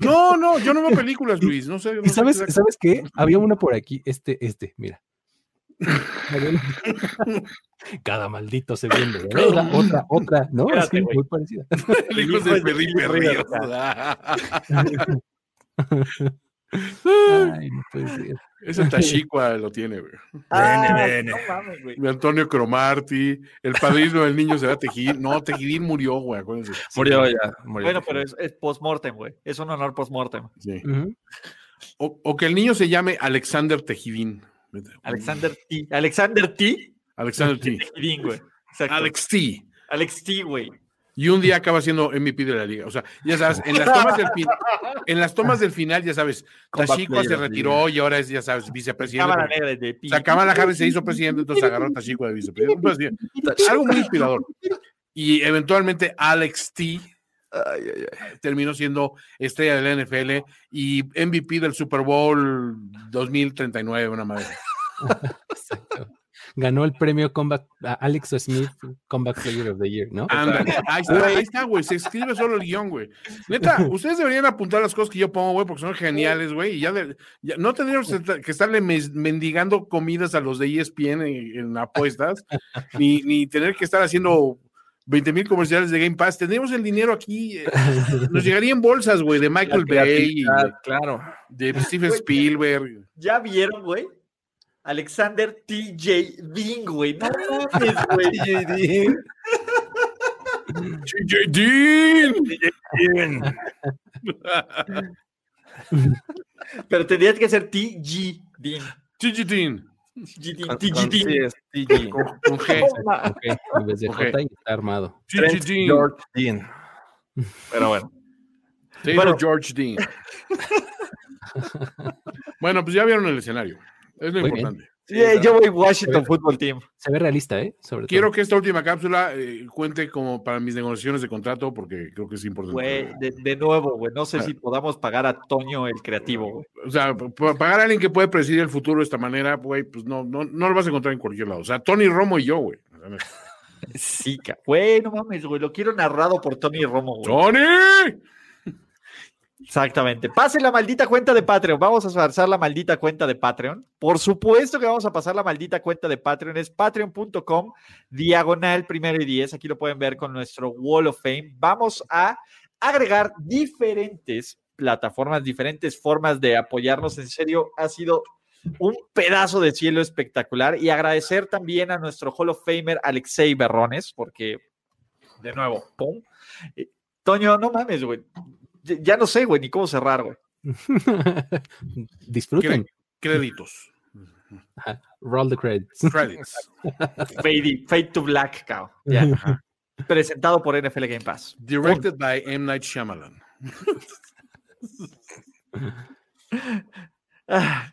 No, no, yo no veo películas, Luis. No sé. no ¿Y sé sabes, qué- sabes qué? Había una por aquí, este, este, mira. Cada maldito segundo. ¿eh? Otra, otra, otra, ¿no? Espérate, güey. muy parecida. El hijo de de Felipe Felipe Ríos. Ay, no puede ser. Ese Tashikwa lo tiene, güey. Ah, vene. no mames, güey. De Antonio Cromarty, el padrino del niño será Tejidín. No, Tejidín murió, güey, acuérdense. Murió ya. murió. Bueno, pero es, es post-mortem, güey. Es un honor post-mortem. Sí. O, o que el niño se llame Alexander Tejidín. Alexander T. Alexander T. Alexander T. Alex T. Alex T, güey. y un día acaba siendo MVP de la liga. O sea, ya sabes, en las tomas del, fin- en las tomas del final, ya sabes, Tashiko se retiró y ahora es, ya sabes, vicepresidente. Cámara negra de. O sea, Kamala Harris se hizo presidente, entonces agarró a Tashiko de vicepresidente. Entonces, algo muy inspirador. Y eventualmente Alex T Ay, ay, ay. terminó siendo estrella de la NFL y MVP del Super Bowl 2039, una madre. Ganó el premio comeback, a Alex Smith Comeback Player of the Year, ¿no? Ahí está, ahí está, güey. Se escribe solo el guion, güey. Neta, ustedes deberían apuntar las cosas que yo pongo, güey, porque son geniales, güey. Y ya, de- ya no tendríamos que estarle mendigando comidas a los de ESPN en, en apuestas, ni, ni tener que estar haciendo 20 mil comerciales de Game Pass. Tendríamos el dinero aquí. eh, nos llegaría en bolsas, güey, de Michael Bay, claro. de Steven Spielberg. ¿Ya vieron, güey? Alexander TJ Bean, güey. No mames, güey. TJ Dean. Pero tendría que ser TG Dean. TJ Dean. TG Con- TG con- sí, Dean. es TG. Con, con G. En vez de. J está armado. George Dean. Pero bueno. Taylor Bueno. George Dean. bueno, pues ya vieron el escenario. Es lo Muy bien. importante. Yeah, yo voy Washington Football Team. Se ve realista, ¿eh? Sobre Quiero todo. que esta última cápsula eh, cuente como para mis negociaciones de contrato porque creo que es importante. Güey, de, de nuevo, güey. No sé si podamos pagar a Toño el creativo, güey. O sea, pagar a alguien que puede predecir el futuro de esta manera, güey, pues no, no, no lo vas a encontrar en cualquier lado. O sea, Tony Romo y yo, güey. Sí, güey, no mames, güey. Lo quiero narrado por Tony Romo, güey. ¡Tony! Exactamente. Pase la maldita cuenta de Patreon. Vamos a pasar la maldita cuenta de Patreon. Por supuesto que vamos a pasar la maldita cuenta de Patreon. Es patreon.com diagonal primero y diez. Aquí lo pueden ver con nuestro Wall of Fame. Vamos a agregar diferentes plataformas, diferentes formas de apoyarnos. En serio, ha sido un pedazo de cielo espectacular. Y agradecer también a nuestro Hall of Famer Alexei Berrones, porque, de nuevo, pum. Eh, Toño, no mames, güey. Ya- no sé, güey, ni cómo cerrar, güey. Disfruten. Créditos. Ajá. Roll the credits. Credits. Fade, fade to Black, cao. Ya. Presentado por NFL Game Pass. Directed by M. Night Shyamalan. Ah,